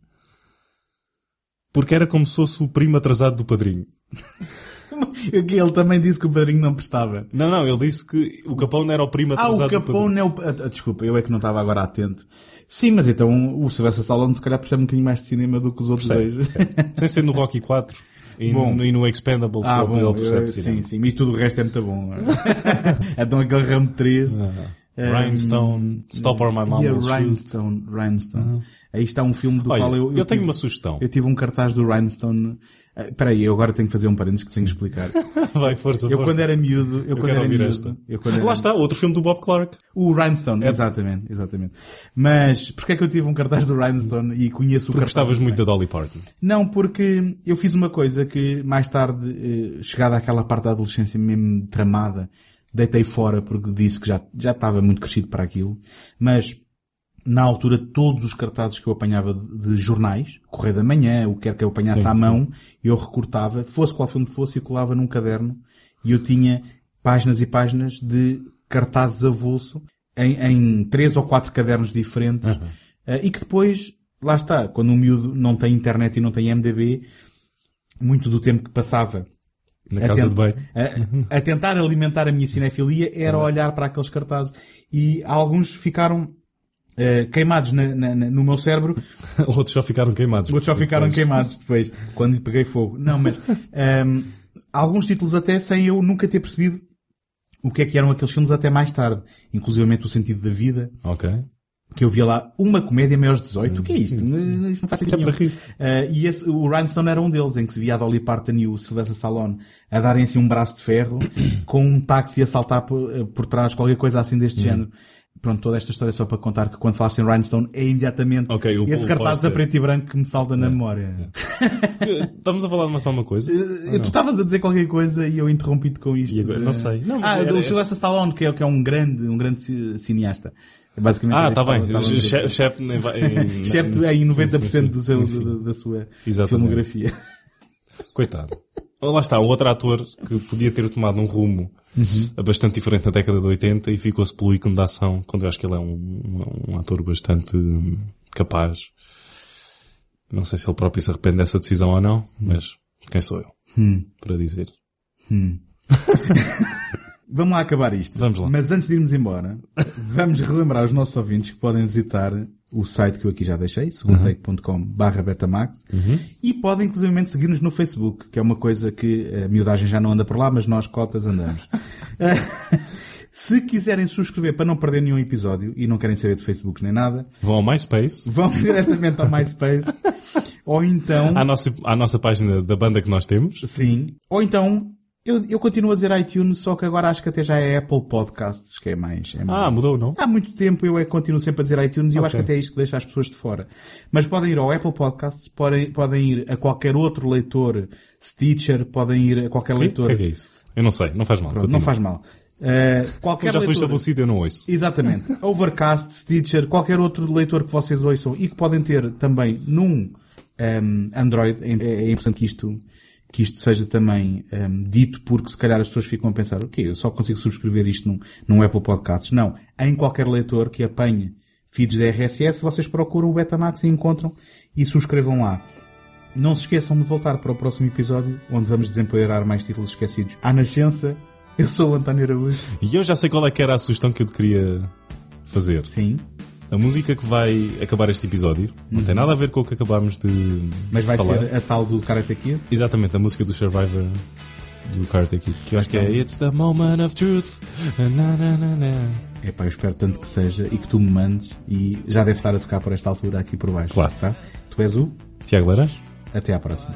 porque era como se fosse o primo atrasado do padrinho. [LAUGHS] Ele também disse que o padrinho não prestava. Não, não, ele disse que o Capone era o primo Ah, atrasado o do padrinho. Capone é o... ah, ah, Desculpa, eu é que não estava agora atento. Sim, mas então o Sylvester Stallone se calhar percebe um bocadinho mais de cinema do que os outros Percebe, dois. Sem ser no Rocky 4 e, Bom. no, e no Expendables. Ah, bom, ele percebe eu- cinema. sim, sim, e tudo o resto é muito bom. então [LAUGHS] aquele ramo de três. Rhinestone, Stop or My Mom E a Will Shoot. Rhinestone, Rhinestone. Aí está um filme do Olha, qual eu... eu tenho tive- uma sugestão. Eu tive um cartaz do Rhinestone... Ah, Espera aí, eu agora tenho que fazer um parênteses que tenho que explicar. [LAUGHS] Vai, força, Eu força. quando era miúdo... Eu, Eu quando era miúdo, esta. Eu quando era- Lá está, outro filme do Bob Clark. O Rhinestone, exatamente, exatamente. Mas, porquê é que eu tive um cartaz do Rhinestone e conheço o Porque cartaz? gostavas muito da Dolly Parton. Não, porque eu fiz uma coisa que mais tarde, eh, chegada àquela parte da adolescência mesmo tramada, deitei fora porque disse que já, já estava muito crescido para aquilo. Mas, na altura, todos os cartazes que eu apanhava de, jornais, Correio da Manhã, o que quer que eu apanhasse Sim, à sim. mão, eu recortava, fosse qual filme fosse, e colava num caderno. E eu tinha páginas e páginas de cartazes avulso em, em três ou quatro cadernos diferentes. eh, e que depois, lá está, quando um miúdo não tem internet e não tem MDB, muito do tempo que passava Na a casa de banho. a, a tentar alimentar a minha cinefilia era olhar para aqueles cartazes. E alguns ficaram eh, queimados na- na- no meu cérebro, [LAUGHS] Outros só ficaram queimados. outros só ficaram Depois. queimados depois, quando lhe peguei fogo. Não, mas [LAUGHS] ehm, alguns títulos até sem eu nunca ter percebido o que é que eram aqueles filmes até mais tarde. Inclusivamente O Sentido da Vida, Ok. que eu via lá uma comédia maiores de 18. O que é isto? Isto não faz sentido É nenhum. rir. Uh, e esse, o Rhinestone era um deles, em que se via a Dolly Parton e o Sylvester Stallone a darem assim um braço de ferro [COUGHS] com um táxi a saltar por, uh, por trás, qualquer coisa assim Hum. deste género. Pronto, toda esta história é só para contar que quando falaste em Rhinestone é imediatamente Ok, o- esse o cartaz a preto e branco que me salta na memória. [LAUGHS] Estamos a falar de mais alguma coisa? Uh, Tu estavas a dizer qualquer coisa e eu interrompi-te com isto. Agora? Não sei. Não, ah, era- do Sylvester Stallone, que é, que é um grande, um grande ci- cineasta. Basicamente Ah, está bem. Excepto em, em, [LAUGHS] Excepto em 90% Sim, sim, sim. do seu, da- da sua Exatamente. filmografia. Coitado. Lá está, outro ator que podia ter tomado um rumo Uhum. bastante diferente na década de 80 e ficou-se pelo ícone da ação, quando eu acho que ele é um, um, um ator bastante hum, capaz. Não sei se ele próprio se arrepende dessa decisão ou não, mas quem sou eu Hum. para dizer? Hum. [LAUGHS] Vamos lá acabar isto. Vamos lá. Mas antes de irmos embora, [LAUGHS] vamos relembrar os nossos ouvintes que podem visitar o site que eu aqui já deixei, segundotake.com barra betamax, e podem inclusivamente seguir-nos no Facebook, que é uma coisa que a miudagem já não anda por lá, mas nós cotas andamos. [LAUGHS] Se quiserem subscrever para não perder nenhum episódio e não querem saber de Facebook nem nada, Vão ao MySpace, vão [LAUGHS] diretamente ao MySpace, ou então... à nossa, à nossa página da banda que nós temos. Sim. Ou então, eu, eu continuo a dizer iTunes, só que agora acho que até já é Apple Podcasts, que é mais... É mais... Ah, mudou, não? Há muito tempo eu é que continuo sempre a dizer iTunes e eu acho que até é isto que deixa as pessoas de fora. Mas podem ir ao Apple Podcasts, podem, podem ir a qualquer outro leitor, Stitcher, podem ir a qualquer O leitor. que é que é isso? Eu não sei, não faz mal. Pronto, não faz mal. Uh, qualquer já foi estabelecido, eu não ouço. Exatamente. [LAUGHS] Overcast, Stitcher, qualquer outro leitor que vocês ouçam e que podem ter também num ehm, Android. É, é importante que isto, que isto seja também ehm, dito porque se calhar as pessoas ficam a pensar, ok, eu só consigo subscrever isto num, num Apple Podcasts. Não. Em qualquer leitor que apanhe feeds da RSS, vocês procuram o Betamax e encontram e subscrevam lá. Não se esqueçam de voltar para o próximo episódio, onde vamos desempoeirar mais títulos esquecidos. À Nascença, eu sou o António Araújo. E eu já sei qual é que era a sugestão que eu te queria fazer. Sim. A música que vai acabar este episódio não tem nada a ver com o que acabámos de Uhum. Mas vai falar. ser a tal do Karate Kid? Exatamente, a música do Survivor do Karate Kid. Que eu acho que é It's the moment of truth. Na, na, na, na. Epá, eu espero tanto que seja e que tu me mandes e já deve estar a tocar por esta altura aqui por baixo. Claro. Tá? Tu és o? Tiago Laras? Até à próxima.